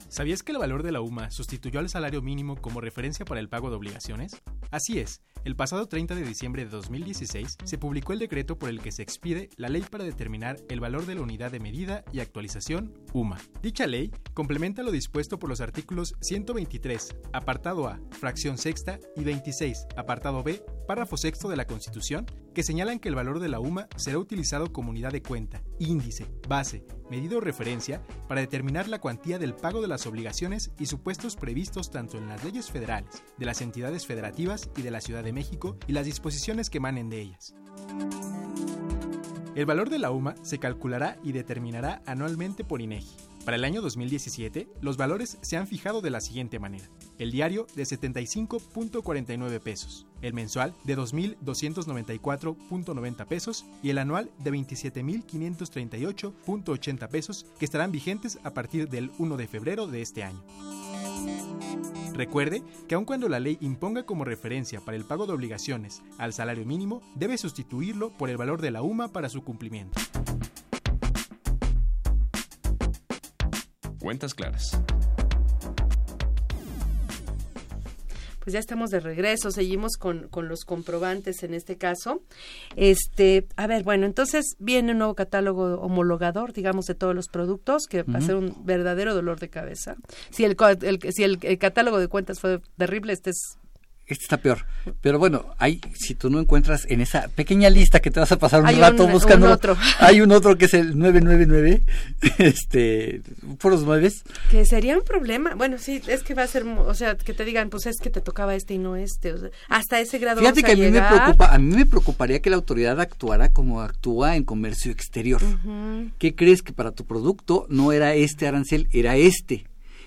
¿Sabías que el valor de la UMA sustituyó al salario mínimo como referencia para el pago de obligaciones? Así es, el pasado 30 de diciembre de 2016 se publicó el decreto por el que se expide la ley para determinar el valor de la unidad de medida y actualización UMA. Dicha ley complementa lo dispuesto por los artículos 123, apartado A, fracción sexta y 26, apartado B, párrafo sexto de la Constitución, que señalan que el valor de la UMA será utilizado como unidad de cuenta, índice, base, medida o referencia para determinar la cuantía del pago de las obligaciones y supuestos previstos tanto en las leyes federales, de las entidades federativas y de la Ciudad de México y las disposiciones que emanen de ellas. El valor de la UMA se calculará y determinará anualmente por INEGI. Para el año 2017, los valores se han fijado de la siguiente manera. El diario de 75.49 pesos, el mensual de 2.294.90 pesos y el anual de 27.538.80 pesos que estarán vigentes a partir del 1 de febrero de este año. Recuerde que aun cuando la ley imponga como referencia para el pago de obligaciones al salario mínimo, debe sustituirlo por el valor de la UMA para su cumplimiento. Cuentas Claras. Pues ya estamos de regreso, seguimos con, con los comprobantes en este caso. Este, a ver, bueno, entonces viene un nuevo catálogo homologador, digamos, de todos los productos, que va a ser un verdadero dolor de cabeza. Si el, el- si el, el catálogo de cuentas fue terrible, este es Este está peor. Pero bueno, hay, si tú no encuentras en esa pequeña lista que te vas a pasar un Hay rato un- buscando. un otro. Hay un otro que es el 999. Este, puros nueves. Que sería un problema. Bueno, sí, es que va a ser, o sea, que te digan, pues es que te tocaba este y no este. o sea, hasta ese grado Fíjate vamos que a mí me preocupa, a mí me preocuparía que la autoridad actuara como actúa en comercio exterior. ¿Qué crees que para tu producto no era este arancel, era este?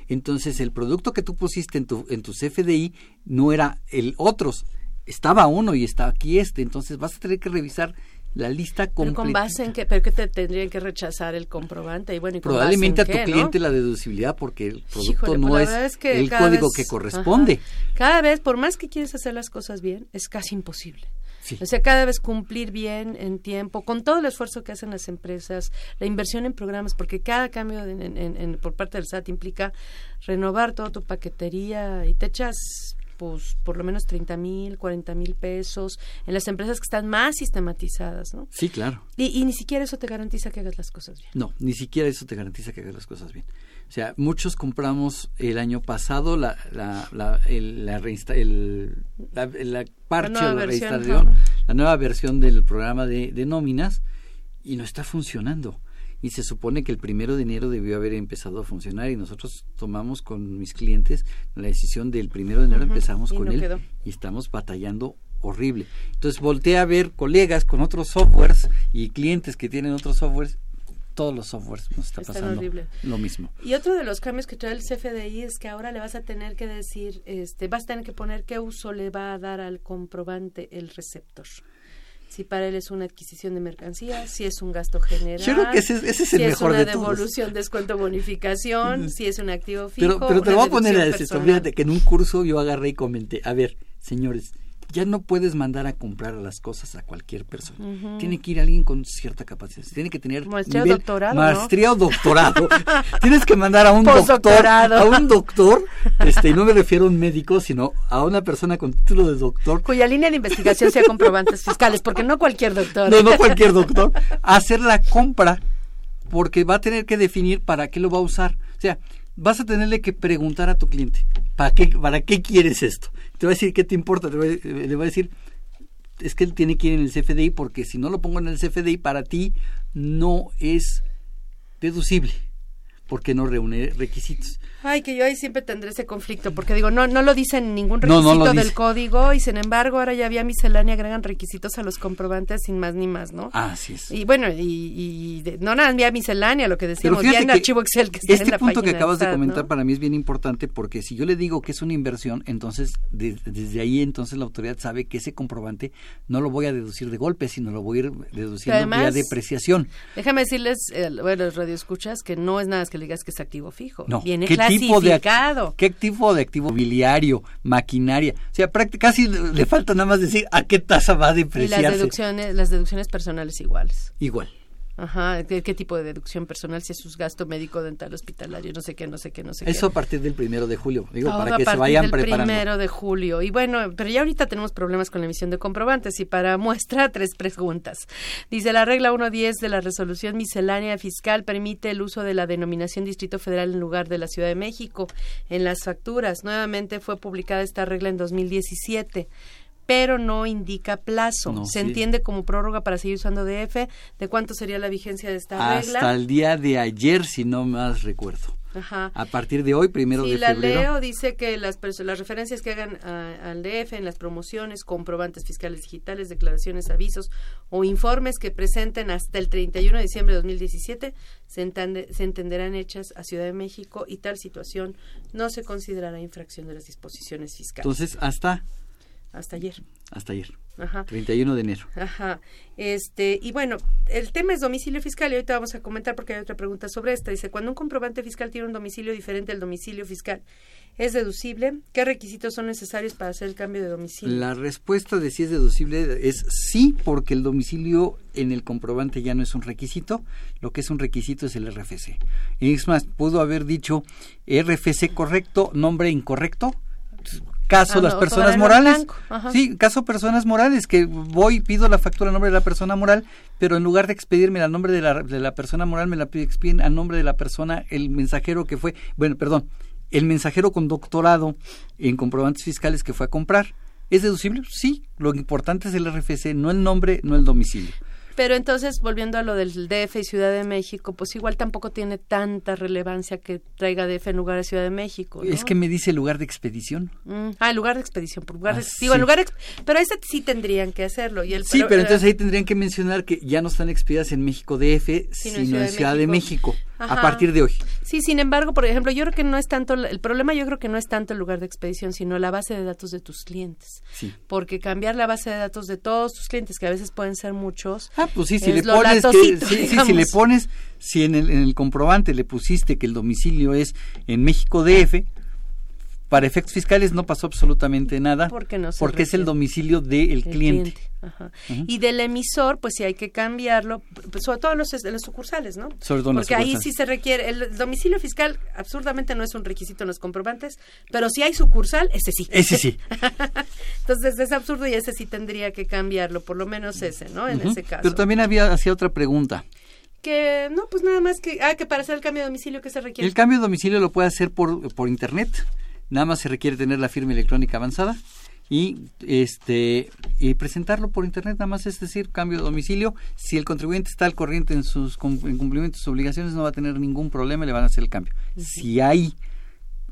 Entonces el producto que tú pusiste en tu en tu CFDI no era el otros, estaba uno y está aquí este, entonces vas a tener que revisar la lista Pero con base en que, pero que te tendrían que rechazar el comprobante y bueno, y Probablemente a tu en qué, cliente ¿no? la deducibilidad porque el producto Híjole, no pues, la es, que el código vez- que corresponde. ajá, cada vez, por más que quieres hacer las cosas bien, es casi imposible. Sí. O sea, cada vez cumplir bien en tiempo, con todo el esfuerzo que hacen las empresas, la inversión en programas, porque cada cambio en- en- en- por parte del SAT implica renovar toda tu paquetería y te echas pues por lo menos 30 mil, 40 mil pesos en las empresas que están más sistematizadas, ¿no? Sí, claro. Y, y ni siquiera eso te garantiza que hagas las cosas bien. No, ni siquiera eso te garantiza que hagas las cosas bien. O sea, muchos compramos el año pasado la, la, la, el, la, reinsta- el- la- la parche nueva o la versión, reinstalación, la nueva versión del programa de, de nóminas y no está funcionando. Y se supone que el primero de enero debió haber empezado a funcionar y nosotros tomamos con mis clientes la decisión del primero de enero empezamos con no él quedó. y estamos batallando horrible. Entonces volteé a ver colegas con otros softwares y clientes que tienen otros softwares, todos los softwares nos está Están pasando horrible. lo mismo. Y otro de los cambios que trae el CFDI es que ahora le vas a tener que decir, este, vas a tener que poner qué uso le va a dar al comprobante el receptor. Si para él es una adquisición de mercancía, si es un gasto general, Yo creo que ese es- ese es el si mejor es una de todos. devolución, descuento, bonificación, si es un activo fijo. Pero, pero te lo voy a poner a esto. Fíjate que en un curso yo agarré y comenté, a ver, señores, ya no puedes mandar a comprar las cosas a cualquier persona. Tiene que ir alguien con cierta capacidad. Tiene que tener Maestría o doctorado, ¿no? maestría o doctorado. Tienes que mandar a un doctor, a un doctor, este, y no me refiero a un médico, sino a una persona con título de doctor Cuya línea de investigación sea comprobantes fiscales, porque no cualquier doctor. no, no cualquier doctor, a hacer la compra, porque va a tener que definir para qué lo va a usar. O sea, vas a tenerle que preguntar a tu cliente, ¿para qué, para qué quieres esto? Te va a decir, ¿qué te importa? Te va a- le va a decir, es que él tiene que ir en el CFDI, porque si no lo pongo en el CFDI, para ti no es deducible, porque no reúne requisitos. Ay, que yo ahí siempre tendré ese conflicto, porque digo, no, no lo dice en ningún requisito no del código, y sin embargo ahora ya vía miscelánea agregan requisitos a los comprobantes sin más ni más, ¿no? Así es. Y bueno, y, y de- no nada, vía miscelánea, lo que decíamos, ya en archivo Excel que está este en la punto que acabas de comentar ¿no? para mí es bien importante porque si yo le digo que es una inversión, entonces de- desde ahí entonces la autoridad sabe que ese comprobante no lo voy a deducir de golpe, sino lo voy a ir deduciendo además- vía depreciación. Déjame decirles, eh, bueno, los radioescuchas, que no es nada más que le digas que es activo fijo. No, Viene ¿qué tipo de clasificado. ¿Qué tipo de activo mobiliario, maquinaria? O sea, casi le falta nada más decir a qué tasa va a y las depreciarse. deducciones, las deducciones personales iguales. Igual. Ajá, ¿qué, qué tipo de deducción personal? Si es su gasto médico, dental, hospitalario, no sé qué, no sé qué, no sé qué. Eso a partir del primero de julio, digo, Todo para que se vayan del preparando. primero de julio. Y bueno, pero ya ahorita tenemos problemas con la emisión de comprobantes y para muestra tres preguntas. Dice la regla 1.10 de la resolución miscelánea fiscal permite el uso de la denominación Distrito Federal en lugar de la Ciudad de México en las facturas. Nuevamente fue publicada esta regla en 2017 pero no indica plazo. No, Se sí. entiende como prórroga para seguir usando DF. ¿De cuánto sería la vigencia de esta regla? Hasta el día de ayer, si no más recuerdo. Ajá. A partir de hoy, primero Sí, de la febrero. leo, dice que las, las referencias que hagan a- al DF en las promociones, comprobantes fiscales digitales, declaraciones, avisos o informes que presenten hasta el 31 de diciembre de 2017 se, entende- se entenderán hechas a Ciudad de México y tal situación no se considerará infracción de las disposiciones fiscales. Entonces, hasta, hasta ayer. hasta ayer, Ajá. 31 de enero. Ajá. Este, y bueno, el tema es domicilio fiscal y ahorita vamos a comentar porque hay otra pregunta sobre esta. Dice, cuando un comprobante fiscal tiene un domicilio diferente al domicilio fiscal, ¿es deducible? ¿Qué requisitos son necesarios para hacer el cambio de domicilio? La respuesta de si es deducible es sí, porque el domicilio en el comprobante ya no es un requisito, lo que es un requisito es el RFC. Y es más, pudo haber dicho RFC correcto, nombre incorrecto, caso Ah, las no, personas morales. Sí, caso personas morales, que voy, pido la factura a nombre de la persona moral, pero en lugar de expedirme a nombre de la, de la persona moral, me la pide- expiden a nombre de la persona, el mensajero que fue, bueno, perdón, el mensajero con doctorado en comprobantes fiscales que fue a comprar. ¿Es deducible? Sí. Lo importante es el RFC, no el nombre, no el domicilio. Pero entonces, volviendo a lo del DF y Ciudad de México, pues igual tampoco tiene tanta relevancia que traiga DF en lugar de Ciudad de México. ¿no? Es que me dice lugar de expedición. Mm, ah, el lugar de expedición. Por lugar de- Ah, sí. lugar de ex- pero ese sí tendrían que hacerlo. Y el, Sí, pero eh, entonces ahí tendrían que mencionar que ya no están expedidas en México DF, sino, en Ciudad, de México, a Ajá. partir de hoy. Sí, sin embargo, por ejemplo, yo creo que no es tanto, el problema yo creo que no es tanto el lugar de expedición, sino la base de datos de tus clientes. Sí. Porque cambiar la base de datos de todos tus clientes, que a veces pueden ser muchos. Ah, pues sí, si le pones que, sí, sí, si le pones, si en el, en el comprobante le pusiste que el domicilio es en México DF, para efectos fiscales no pasó absolutamente nada, Porque no se porque es el domicilio del El cliente. Ajá. Y del emisor, pues sí hay que cambiarlo, pues, sobre todo los, los sucursales, ¿no? Sobre todo Porque ahí sí se requiere, el domicilio fiscal absurdamente no es un requisito en los comprobantes, pero si hay sucursal, ese sí. Ese sí. Entonces es absurdo y ese sí tendría que cambiarlo, por lo menos ese, ¿no? En ese caso. Pero también había hacía otra pregunta. Que, no, pues nada más que, ah, que para hacer el cambio de domicilio, ¿qué se requiere? El cambio de domicilio lo puede hacer por, por internet. Nada más se requiere tener la firma electrónica avanzada y este y presentarlo por internet. Nada más es decir, cambio de domicilio. Si el contribuyente está al corriente en sus en cumplimiento de sus obligaciones, no va a tener ningún problema y le van a hacer el cambio. Si hay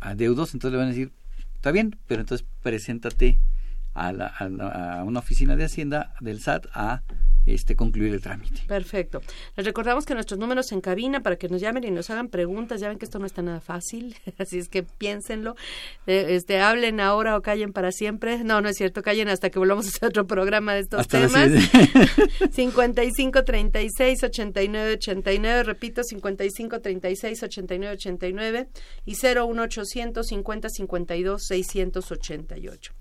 adeudos, entonces le van a decir, está bien, pero entonces preséntate a, la- a la- a una oficina de Hacienda del SAT a este concluir el trámite. Perfecto. Les recordamos que nuestros números en cabina para que nos llamen y nos hagan preguntas. Ya ven que esto no está nada fácil, así es que piénsenlo. Eh, este, hablen ahora o callen para siempre. No, no es cierto, callen hasta que volvamos a hacer otro programa de estos Hasta temas. siguiente. 55 36 89 89, repito, 55 36 89 89 y 01 800 50 52 688.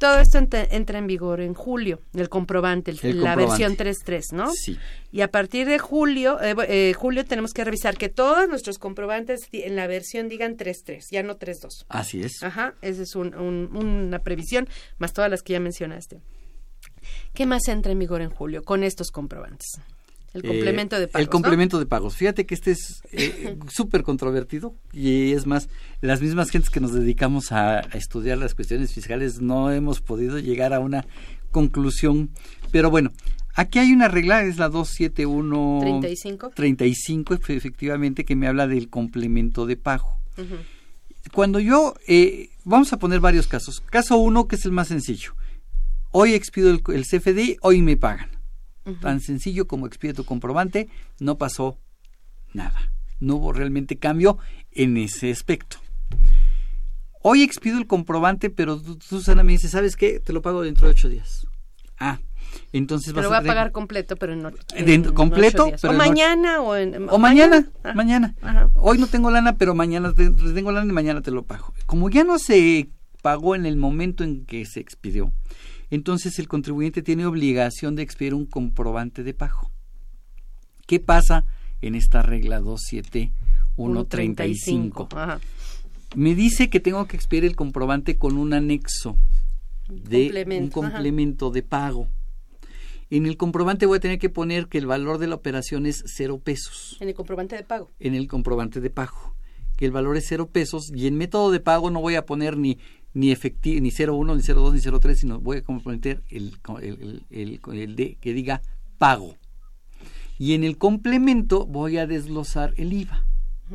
Todo esto ent- entra en vigor en julio, el comprobante, el- El la comprobante. versión 3.3, ¿no? Sí. Y a partir de julio, eh, eh, julio tenemos que revisar que todos nuestros comprobantes en la versión digan 3.3, ya no 3.2. Así es. Ajá, esa es un- un- una previsión, más todas las que ya mencionaste. ¿Qué más entra en vigor en julio con estos comprobantes? El Eh, complemento de pagos. El complemento de pagos. Fíjate que este es eh, súper controvertido y es más, las mismas gentes que nos dedicamos a, a estudiar las cuestiones fiscales no hemos podido llegar a una conclusión. Pero bueno, aquí hay una regla, es la 271... 35. 35, efe- efectivamente, que me habla del complemento de pago. Cuando yo, eh, vamos a poner varios casos. Caso uno, que es el más sencillo. Hoy expido el, el CFD, hoy me pagan. Tan sencillo como expide tu comprobante, no pasó nada. No hubo realmente cambio en ese aspecto. Hoy expido el comprobante, pero tú, Susana, me dice, ¿sabes qué? Te lo pago dentro de ocho días. Ah, entonces vas lo voy a pagar completo, pero en, en completo, ocho días. pero o en mañana o en o mañana, Ah, mañana. Ajá. Hoy no tengo lana, pero mañana te tengo lana y mañana te lo pago. Como ya no se pagó en el momento en que se expidió, entonces el contribuyente tiene obligación de expedir un comprobante de pago. ¿Qué pasa en esta regla 27135? Ajá. Me dice que tengo que expedir el comprobante con un anexo de complemento, un ajá. complemento de pago. En el comprobante voy a tener que poner que el valor de la operación es cero pesos En el comprobante de pago. en el comprobante de pago, que el valor es cero pesos y en método de pago no voy a poner ni ni efectivo ni 01 ni 02 ni 03 sino voy a comprometer el, el, el, el- de que diga pago. Y en el complemento voy a desglosar el IVA.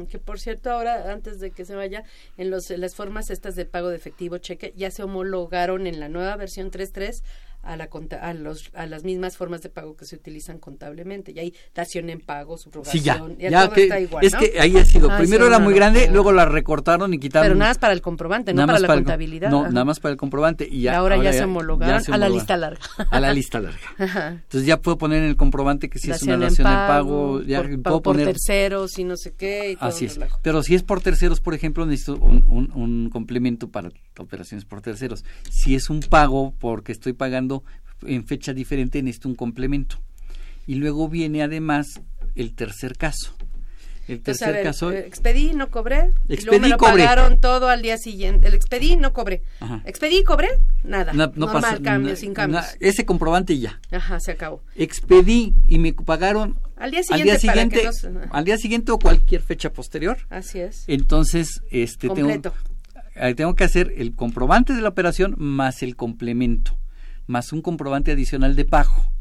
Que por cierto, ahora, antes de que se vaya, en, los, en las formas estas de pago de efectivo cheque ya se homologaron en la nueva versión 3.3 a, la, conta- a, los, a las mismas formas de pago que se utilizan contablemente. Y hay dación en pago, subrogación, sí ya, ya, ya todo que está igual, es ¿no? que ahí ha sido Ah, primero sí, era muy grande luego la recortaron y quitaron Pero nada más para el comprobante, no para la contabilidad. no Ajá. nada más para el comprobante y ya ahora ya se homologaron se a la lista larga. a la lista larga Ajá. entonces ya puedo poner en el comprobante que si es una dación en pago, ya por, puedo por poner terceros y no sé qué. Y todo Así es. relajo. Pero si es por terceros, por ejemplo, necesito un, un- un complemento para operaciones por terceros. Si es un pago porque estoy pagando en fecha diferente, necesito un complemento. Y luego viene además el tercer caso. El tercer ver, caso. eh, expedí, no cobré. y Expedí, luego me lo cobré. pagaron todo al día siguiente. El expedí, no cobré. Ajá. Expedí, cobré, nada. na- no Normal, pasa- cambio, na- sin cambios. na- ese comprobante y ya. Ajá, se acabó. Expedí y me pagaron Al día al siguiente, para no al día siguiente o cualquier fecha posterior. Así es. Entonces, este Completo. tengo eh, tengo que hacer el comprobante de la operación más el complemento, más un comprobante adicional de pago.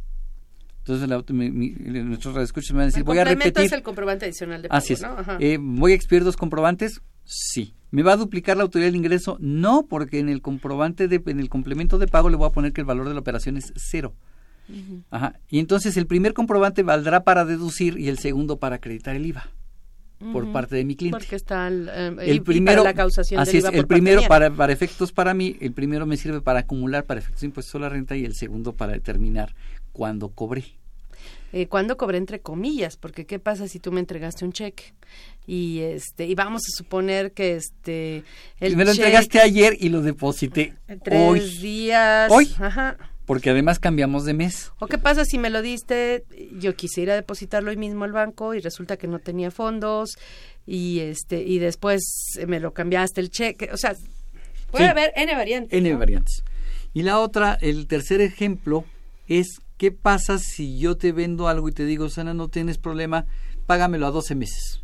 Entonces la, mi, mi, nuestros radioescuchas me van a decir, el voy a repetir. es el comprobante adicional de pago, Así es. ¿no? Eh, ¿Voy a expedir dos comprobantes? Sí. ¿Me va a duplicar la autoridad del ingreso? No, porque en el comprobante, de, en el complemento de pago le voy a poner que el valor de la operación es cero. Ajá. Y entonces el primer comprobante valdrá para deducir y el segundo para acreditar el IVA por parte de mi cliente. Porque está el, eh, el y primero, para la causación así del es, el primero para, para efectos para mí, el primero me sirve para acumular para efectos de impuestos a la renta y el segundo para determinar cuándo cobré. eh, cuando cobré entre comillas, porque qué pasa si tú me entregaste un cheque y este y vamos a suponer que este el me lo cheque- entregaste ayer y lo deposité tres hoy, días, Hoy. ajá. Porque además cambiamos de mes. ¿O qué pasa si me lo diste, yo quisiera depositarlo hoy mismo al banco y resulta que no tenía fondos y este y después me lo cambiaste el cheque, o sea, puede Sí. haber n variantes. N ¿no? variantes. Y la otra, el tercer ejemplo es qué pasa si yo te vendo algo y te digo, Sana, no tienes problema, págamelo a 12 meses.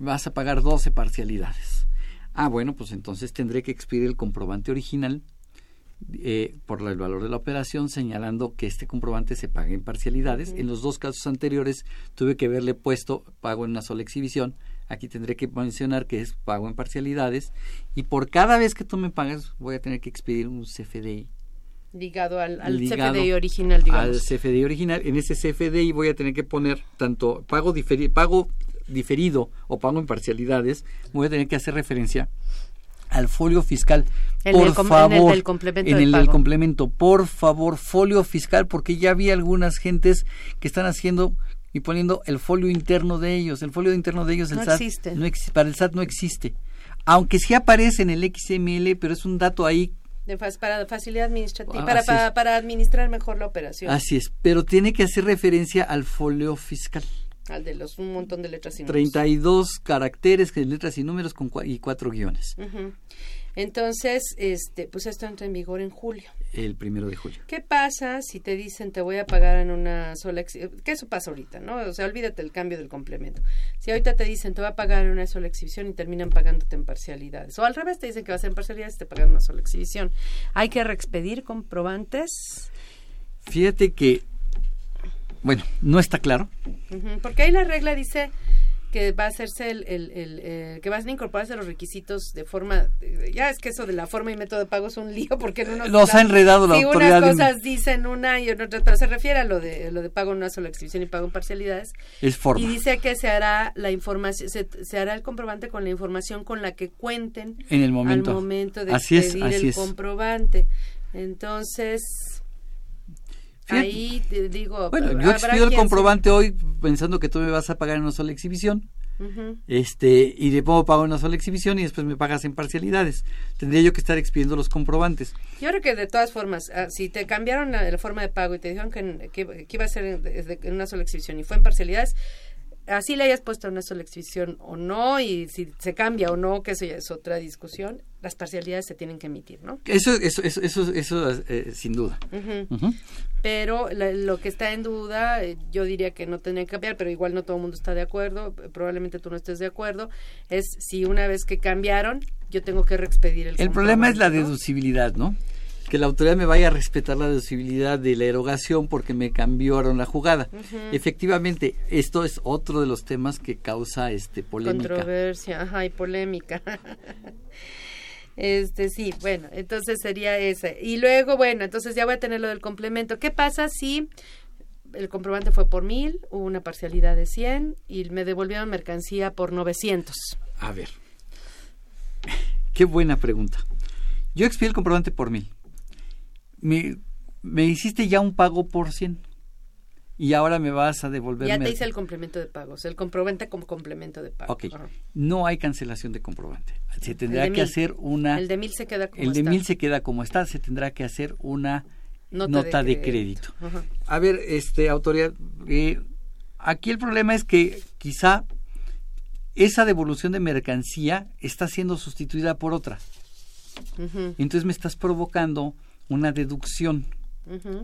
Vas a pagar 12 parcialidades. Ah, bueno, pues entonces tendré que expedir el comprobante original eh, por el valor de la operación, señalando que este comprobante se paga en parcialidades. En los dos casos anteriores tuve que haberle puesto pago en una sola exhibición. Aquí tendré que mencionar que es pago en parcialidades. Y por cada vez que tú me pagas, voy a tener que expedir un CFDI. Ligado al, al ligado CFDI original, digamos. Al CFDI original. En ese CFDI voy a tener que poner tanto pago, diferi- pago diferido o pago en parcialidades. Voy a tener que hacer referencia al folio fiscal. En por el com- en favor, el del complemento en el del complemento, por favor, folio fiscal, porque ya vi algunas gentes que están haciendo y poniendo el folio interno de ellos. El folio interno de ellos, el No SAT, existe. no exi- para el SAT no existe. Aunque sí aparece en el XML, pero es un dato ahí De fa- para facilidad administrativa, Ah, para administrar mejor la operación. Así es, pero tiene que hacer referencia al folio fiscal. Al de los un montón de letras y números. 32 caracteres, letras y números con cua- y cuatro guiones. Entonces, este, pues esto entra en vigor en julio. El primero de julio. ¿Qué pasa si te dicen te voy a pagar en una sola exhibición? Que eso pasa ahorita, ¿no? O sea, olvídate el cambio del complemento. Si ahorita te dicen te voy a pagar en una sola exhibición y terminan pagándote en parcialidades. O al revés, te dicen que va a en parcialidades y te pagan una sola exhibición. Hay que reexpedir comprobantes. Fíjate que, bueno, no está claro. Porque ahí la regla dice que va a hacerse el, el, el, eh, que van a incorporarse los requisitos de forma eh, ya es que eso de la forma y método de pago es un lío porque en unos Nos ha enredado la autoridad unas cosas dicen una y en otras pero se refiere a lo de lo de pago en una sola exhibición y pago en parcialidades Es forma. y dice que se hará la información se, se hará el comprobante con la información con la que cuenten En el momento. al momento de Así es, así el es. comprobante entonces Fíjate. ahí te digo Bueno, yo expido el se- comprobante hoy pensando que tú me vas a pagar en una sola exhibición. Este, y le pongo pago en una sola exhibición y después me pagas en parcialidades. Tendría yo que estar expidiendo los comprobantes. Yo creo que de todas formas, ah, si te cambiaron la, la forma de pago y te dijeron que, que- que iba a ser en, de- en una sola exhibición y fue en parcialidades, así le hayas puesto una sola exhibición o no, y si se cambia o no, que eso ya es otra discusión, las parcialidades se tienen que emitir, ¿no? Eso, eso, eso, eso, eso eh, sin duda. Pero la- lo que está en duda, eh, yo diría que no tendría que cambiar, pero igual no todo el mundo está de acuerdo, probablemente tú no estés de acuerdo, es si una vez que cambiaron, yo tengo que reexpedir el El problema es la deducibilidad, ¿no? Que la autoridad me vaya a respetar la deducibilidad de la erogación porque me cambiaron la jugada. Efectivamente, esto es otro de los temas que causa este polémica. Controversia, ajá, y polémica. Este, sí, bueno, entonces sería ese. Y luego, bueno, entonces ya voy a tener lo del complemento. ¿Qué pasa si el comprobante fue por mil, hubo una parcialidad de 100 y me devolvieron mercancía por 900? A ver. Qué buena pregunta. Yo expedí el comprobante por mil. Me, me hiciste ya un pago por 100. Y ahora me vas a devolver. Ya te hice el complemento de pagos, el comprobante como complemento de pago. Ok. Ajá. No hay cancelación de comprobante. Se tendrá de que mil. hacer una. El de mil se queda como el de está. mil se queda como está. Se tendrá que hacer una Nota nota, de de, crédito. A ver, este autoridad, eh, aquí el problema es que quizá esa devolución de mercancía está siendo sustituida por otra. Entonces me estás provocando una deducción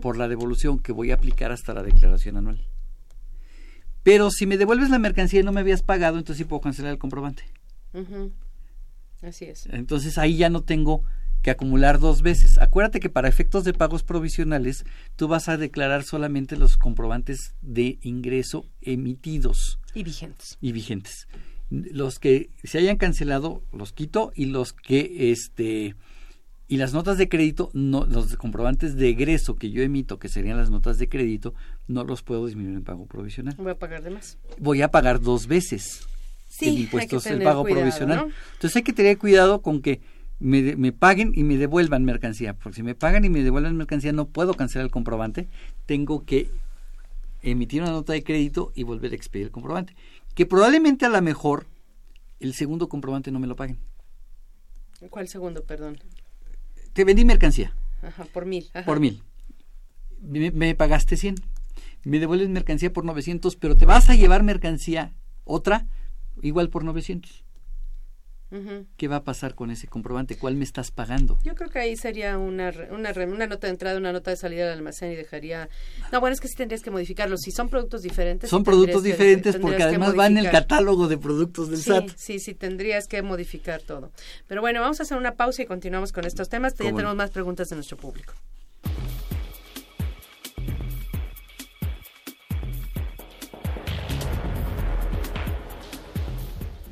por la devolución que voy a aplicar hasta la declaración anual. Pero si me devuelves la mercancía y no me habías pagado, entonces sí puedo cancelar el comprobante. Así es. Entonces ahí ya no tengo que acumular dos veces. Acuérdate que para efectos de pagos provisionales tú vas a declarar solamente los comprobantes de ingreso emitidos Y vigentes. y vigentes. Los que se hayan cancelado los quito y los que este y las notas de crédito no los comprobantes de egreso que yo emito que serían las notas de crédito no los puedo disminuir en pago provisional. Voy a pagar de más. Voy a pagar dos veces Sí, el impuesto el pago cuidado, provisional. ¿no? Entonces hay que tener cuidado con que me, de- me paguen y me devuelvan mercancía, porque si me pagan y me devuelven mercancía no puedo cancelar el comprobante, tengo que emitir una nota de crédito y volver a expedir el comprobante, que probablemente a lo mejor el segundo comprobante no me lo paguen. ¿Cuál segundo, perdón? Te vendí mercancía Ajá, por mil. Ajá. por mil, me, me pagaste 100, me devuelves mercancía por 900, pero te vas a llevar mercancía otra igual por 900. ¿Qué va a pasar con ese comprobante? ¿Cuál me estás pagando? Yo creo que ahí sería una, una, una nota de entrada, una nota de salida del almacén y dejaría... No, bueno, es que sí tendrías que modificarlo. Si son productos diferentes... Son productos que- diferentes porque que además va en el catálogo de productos del Sí, SAT. sí, sí, tendrías que modificar todo. Pero bueno, vamos a hacer una pausa y continuamos con estos temas. Ya tenemos más preguntas de nuestro público.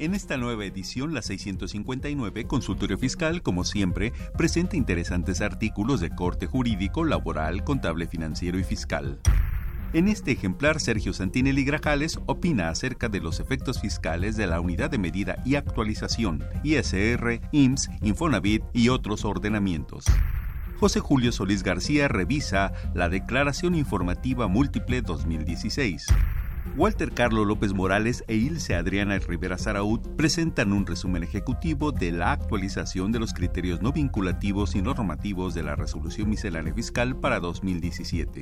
En esta nueva edición, la 659, Consultorio Fiscal, como siempre, presenta interesantes artículos de corte jurídico, laboral, contable, financiero y fiscal. En este ejemplar, Sergio Santinelli Grajales opina acerca de los efectos fiscales de la Unidad de Medida y Actualización, ISR, IMSS, Infonavit y otros ordenamientos. José Julio Solís García revisa la Declaración Informativa Múltiple 2016. Walter Carlos López Morales e Ilse Adriana Rivera Saraud presentan un resumen ejecutivo de la actualización de los criterios no vinculativos y normativos de la Resolución Miscelánea Fiscal para 2017.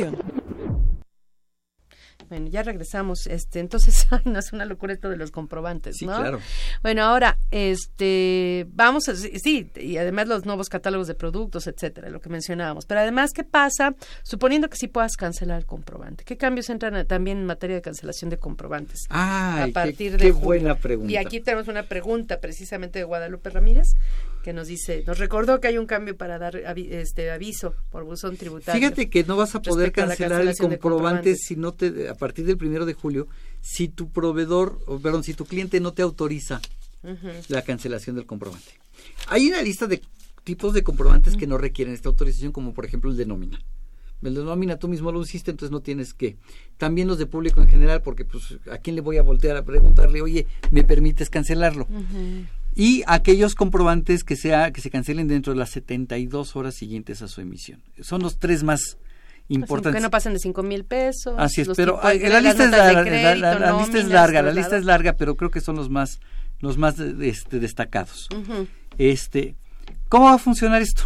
Bueno, ya regresamos. Este, entonces, ay, no es una locura esto de los comprobantes, Sí, ¿no? claro. Bueno, ahora, este, vamos a, sí, y además los nuevos catálogos de productos, etcétera, lo que mencionábamos. Pero además, ¿qué pasa? Suponiendo que sí puedas cancelar el comprobante. ¿Qué cambios entran a- también en materia de cancelación de comprobantes? Ay, a qué- partir qué de julio? buena pregunta. Y aquí tenemos una pregunta precisamente de Guadalupe Ramírez que nos dice, nos recordó que hay un cambio para dar avi- este aviso por buzón tributario. Fíjate que no vas a poder a cancelar el comprobante si no te a partir del primero de julio si tu proveedor, o, perdón, si tu cliente no te autoriza la cancelación del comprobante. Hay una lista de tipos de comprobantes que no requieren esta autorización, como por ejemplo el de nómina. El de nómina tú mismo lo hiciste, entonces no tienes que. También los de público en general, porque pues a quién le voy a voltear a preguntarle, oye, ¿me permites cancelarlo? Y aquellos comprobantes que sea que se cancelen dentro de las 72 horas siguientes a su emisión. Son los tres más importantes. Que no pasen de cinco mil pesos. Así es, pero tipos de ay, la lista es larga, la- la- crédito, la lista es larga, la lista es traslados. larga, pero creo que son los más los más este, destacados. Este, ¿cómo va a funcionar esto?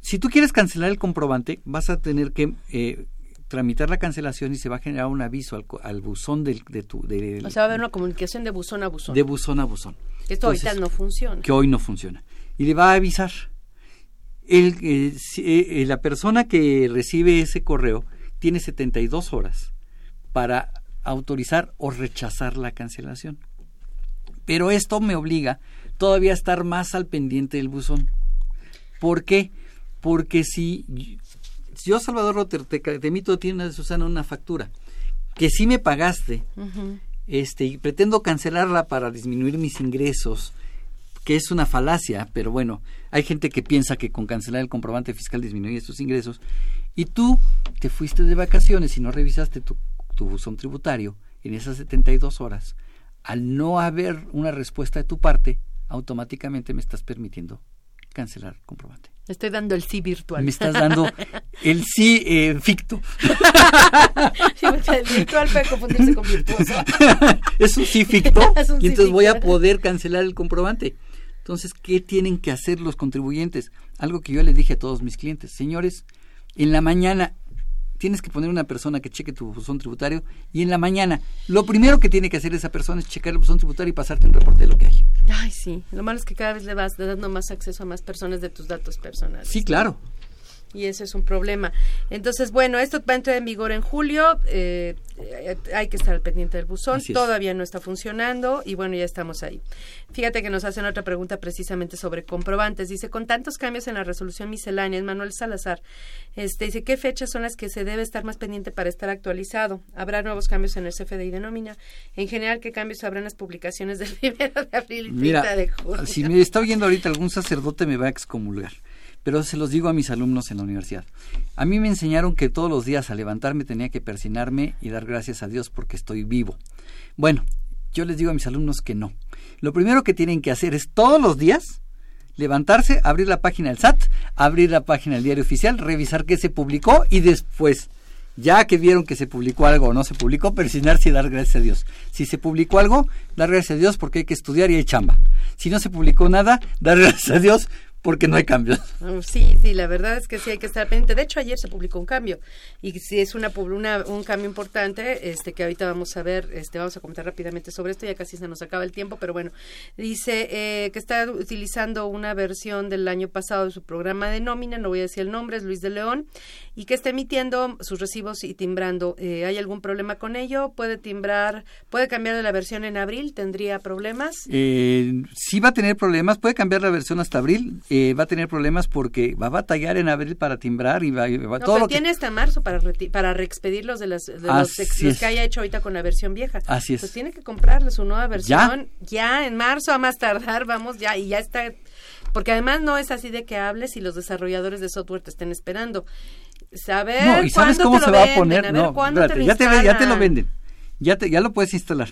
Si tú quieres cancelar el comprobante, vas a tener que eh, tramitar la cancelación y se va a generar un aviso al, al buzón del, de tu del- O sea, va a haber una comunicación de buzón a buzón. de buzón a buzón. Que esto ahorita no funciona. que hoy no funciona. Y le va a avisar. El, eh, si- eh, eh, la persona que recibe ese correo tiene 72 horas para autorizar o rechazar la cancelación. Pero esto me obliga todavía a estar más al pendiente del buzón. ¿Por qué? Porque si yo, Salvador Rotter, te, te emito a ti, Susana, una factura, que sí me pagaste. Este, y pretendo cancelarla para disminuir mis ingresos, que es una falacia, pero bueno, hay gente que piensa que con cancelar el comprobante fiscal disminuye tus ingresos, y tú te fuiste de vacaciones y no revisaste tu, tu buzón tributario en esas 72 horas, al no haber una respuesta de tu parte, automáticamente me estás permitiendo cancelar el comprobante. Estoy dando el sí virtual. Me estás dando el sí eh, ficto. sí, el virtual puede confundirse con virtuoso. es un sí ficto y entonces voy a poder cancelar el comprobante. Entonces, ¿qué tienen que hacer los contribuyentes? Algo que yo les dije a todos mis clientes. Señores, en la mañana tienes que poner una persona que cheque tu buzón tributario y en la mañana lo primero que tiene que hacer esa persona es checar el buzón tributario y pasarte un reporte de lo que hay. Ay, sí. Lo malo es que cada vez le vas dando más acceso a más personas de tus datos personales. Sí, claro. Y ese es un problema. Entonces, bueno, esto va a entrar en vigor en julio. eh, hay que estar al pendiente del buzón. Es. Todavía no está funcionando y bueno, ya estamos ahí. Fíjate que nos hacen otra pregunta precisamente sobre comprobantes. Dice, con tantos cambios en la resolución miscelánea, Manuel Salazar, este, dice, ¿qué fechas son las que se debe estar más pendiente para estar actualizado? ¿Habrá nuevos cambios en el CFDI de nómina? En general, ¿qué cambios habrá en las publicaciones del 1 de abril y 30 Mira, de junio? si me está oyendo ahorita algún sacerdote me va a excomulgar, pero se los digo a mis alumnos en la universidad. A mí me enseñaron que todos los días al levantarme tenía que persinarme y dar gracias a Dios porque estoy vivo. Bueno, yo les digo a mis alumnos que no. Lo primero que tienen que hacer es todos los días levantarse, abrir la página del SAT, abrir la página del diario oficial, revisar qué se publicó y después, ya que vieron que se publicó algo o no se publicó, persinarse y dar gracias a Dios. Si se publicó algo, dar gracias a Dios porque hay que estudiar y hay chamba. Si no se publicó nada, dar gracias a Dios porque no hay cambios. Ah, Sí, sí, la verdad es que sí hay que estar pendiente. De hecho, ayer se publicó un cambio y sí es una, una- un cambio importante, este que ahorita vamos a ver, este vamos a comentar rápidamente sobre esto. Ya casi se nos acaba el tiempo, pero bueno, dice eh, que está utilizando una versión del año pasado de su programa de nómina, no voy a decir el nombre, es Luis de León, y que está emitiendo sus recibos y timbrando. Eh, ¿Hay algún problema con ello? ¿Puede timbrar? ¿Puede cambiar de la versión en abril? ¿Tendría problemas? Eh, sí va a tener problemas, puede cambiar la versión hasta abril, eh, va a tener problemas porque va a batallar en abril para timbrar y va, y va- No, todo pero lo que tiene hasta marzo para para reexpedir los de, las, de los, los que haya hecho ahorita con la versión vieja. Así es. Pues tiene que comprarle su nueva versión ya, en marzo a más tardar, vamos ya y ya está porque además no es así de que hables y los desarrolladores de software te estén esperando. Saber No, y sabes cómo se va a poner. no, espérate, te ya, te, ya te lo venden. Ya, te, ya lo puedes instalar.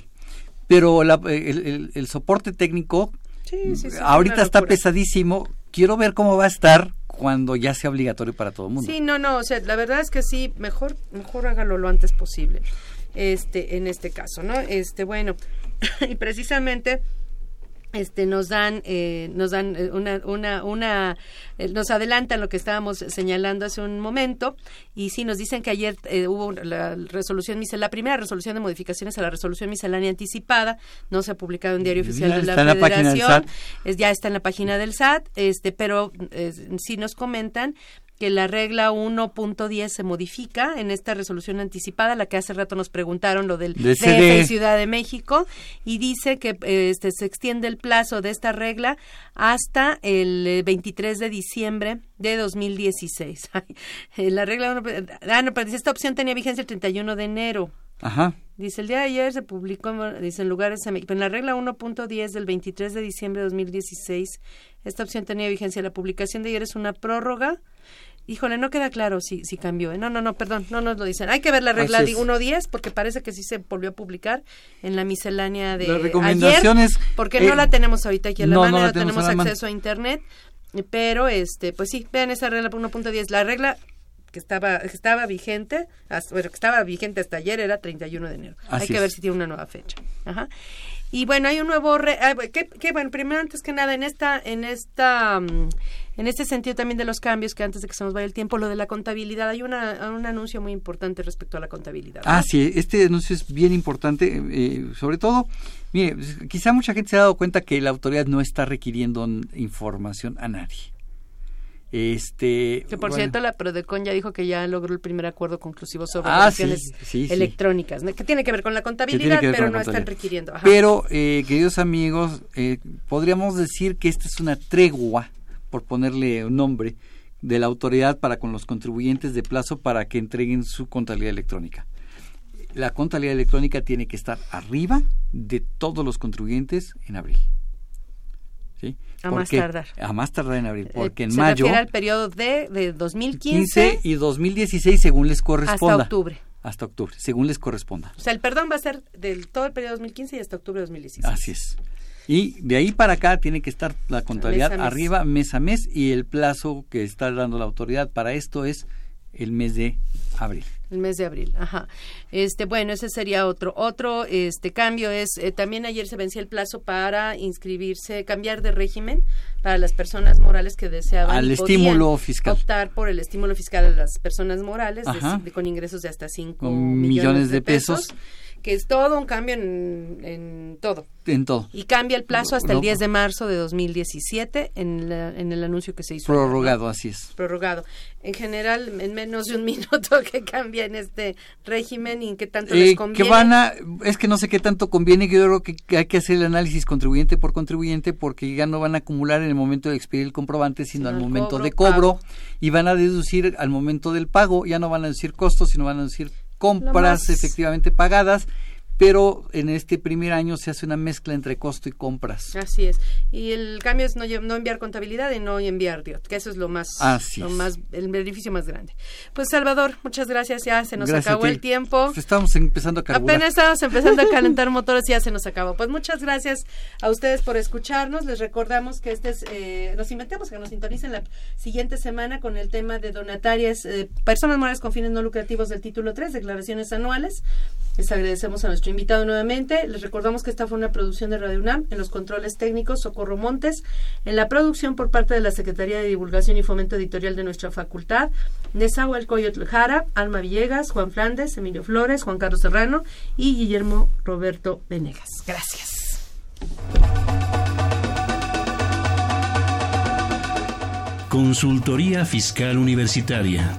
Pero la- el, el- el soporte técnico Sí, sí, sí, ahorita está pesadísimo. Quiero ver cómo va a estar cuando ya sea obligatorio para todo el mundo. Sí, no, no, o sea, la verdad es que sí, mejor, mejor hágalo lo antes posible. Este, en este caso, ¿no? Este, bueno, y precisamente este nos dan eh, nos dan eh, una una una eh, nos adelantan lo que estábamos señalando hace un momento. Y sí nos dicen que ayer eh, hubo la resolución la primera resolución de modificaciones a la resolución miscelánea anticipada. No se ha publicado en diario oficial Ya de la está en la página del Federación. Es, ya está en la página del SAT. Este pero eh, sí nos comentan que la regla 1.10 se modifica en esta resolución anticipada, la que hace rato nos preguntaron lo del DF en Ciudad de México, y dice que eh, este se extiende el plazo de esta regla hasta el eh, 23 de diciembre de 2016. Ay, eh, la regla uno- ah, no, pero dice, esta opción tenía vigencia el 31 de enero. Ajá. Dice, el día de ayer se publicó, dice, en lugares, en la regla 1.10 del 23 de diciembre de 2016, esta opción tenía vigencia. La publicación de ayer es una prórroga. Híjole, no queda claro si, si cambió. ¿eh? No, no, no, perdón, no nos lo dicen. Hay que ver la regla Así es. 1.10 porque parece que sí se volvió a publicar en la miscelánea de La ayer, recomendación es, porque eh, no la tenemos ahorita aquí en la no, mano, no la no tenemos tenemos a la mano. acceso a internet, pero este, pues sí, vean esa regla 1.10. La regla que estaba que estaba vigente, hasta, bueno, que estaba vigente hasta ayer era 31 de enero. Hay Así que ver es. si tiene una nueva fecha. Ajá. Y bueno, hay un nuevo re- ah, que, que, bueno, primero antes que nada en esta en esta mm, en este sentido también de los cambios que antes de que se nos vaya el tiempo lo de la contabilidad hay una un anuncio muy importante respecto a la contabilidad. Ah, sí, este anuncio es bien importante, eh, sobre todo, mire, quizá mucha gente se ha dado cuenta que la autoridad no está requiriendo información a nadie. Este, Que por bueno, cierto la Prodecon ya dijo que ya logró el primer acuerdo conclusivo sobre Ah, sí, sí. electrónicas, ¿no? que tiene que ver con la contabilidad, pero con no están contabilidad. requiriendo. Ajá. Pero, eh, queridos amigos, eh, podríamos decir que esta es una tregua, por ponerle un nombre, de la autoridad para con los contribuyentes de plazo para que entreguen su contabilidad electrónica. la contabilidad electrónica tiene que estar arriba de todos los contribuyentes en abril. ¿Sí? A más tardar. A más tardar en abril, Eh, porque en se mayo... refiere al periodo de, de 2015 15 y 2016 según les corresponda. hasta octubre. Hasta octubre, según les corresponda. O sea, el perdón va a ser del todo el periodo 2015 y hasta octubre de 2016. Así es. Y de ahí para acá tiene que estar la contabilidad Mes a mes. arriba mes a mes y el plazo que está dando la autoridad para esto es el mes de abril. El mes de abril, ajá. Este, bueno, ese sería otro. Otro este cambio es eh, también ayer se vencía el plazo para inscribirse, cambiar de régimen para las personas morales que deseaban Al estímulo fiscal. optar por el estímulo fiscal de las personas morales de- Ajá. de- con ingresos de hasta 5 Con millones, millones de de pesos, pesos. Que es todo un cambio en, en todo. En todo. Y cambia el plazo hasta el 10 de marzo de 2017 en, la- en el anuncio que se hizo. Prorrogado, así es. Prorrogado. En general, en menos de un minuto que cambia en este régimen y en qué tanto Eh, les que conviene. van a, es que no sé qué tanto conviene, yo creo que, hay que hacer el análisis contribuyente por contribuyente porque ya no van a acumular en el momento de expedir el comprobante, sino al al momento cobro, de cobro pago. y van a deducir al momento del pago, ya no van a deducir costos, sino van a deducir compras efectivamente pagadas, pero en este primer año se hace una mezcla entre costo y compras. Así es. Y el cambio es no, enviar contabilidad y no enviar DIOT, que eso es lo más, Así lo es. más, el beneficio más grande. Pues Salvador, muchas gracias. Ya se nos Gracias acabó el tiempo. Pues estamos empezando a carburar. Apenas estamos empezando a calentar motores y ya se nos acabó. Pues muchas gracias a ustedes por escucharnos. Les recordamos que este es, eh, nos inventamos que nos sintonicen la siguiente semana con el tema de donatarias, eh, personas morales con fines no lucrativos del título 3, declaraciones anuales. Les agradecemos a nuestro invitado nuevamente. Les recordamos que esta fue una producción de Radio UNAM en los controles técnicos Socorro Montes, en la producción por parte de la Secretaría de Divulgación y Fomento Editorial de nuestra facultad, Nezahualcóyotl Jara, Alma Villegas, Juan Flandes, Emilio Flores, Juan Carlos Serrano y Guillermo Roberto Venegas. Gracias. Consultoría Fiscal Universitaria.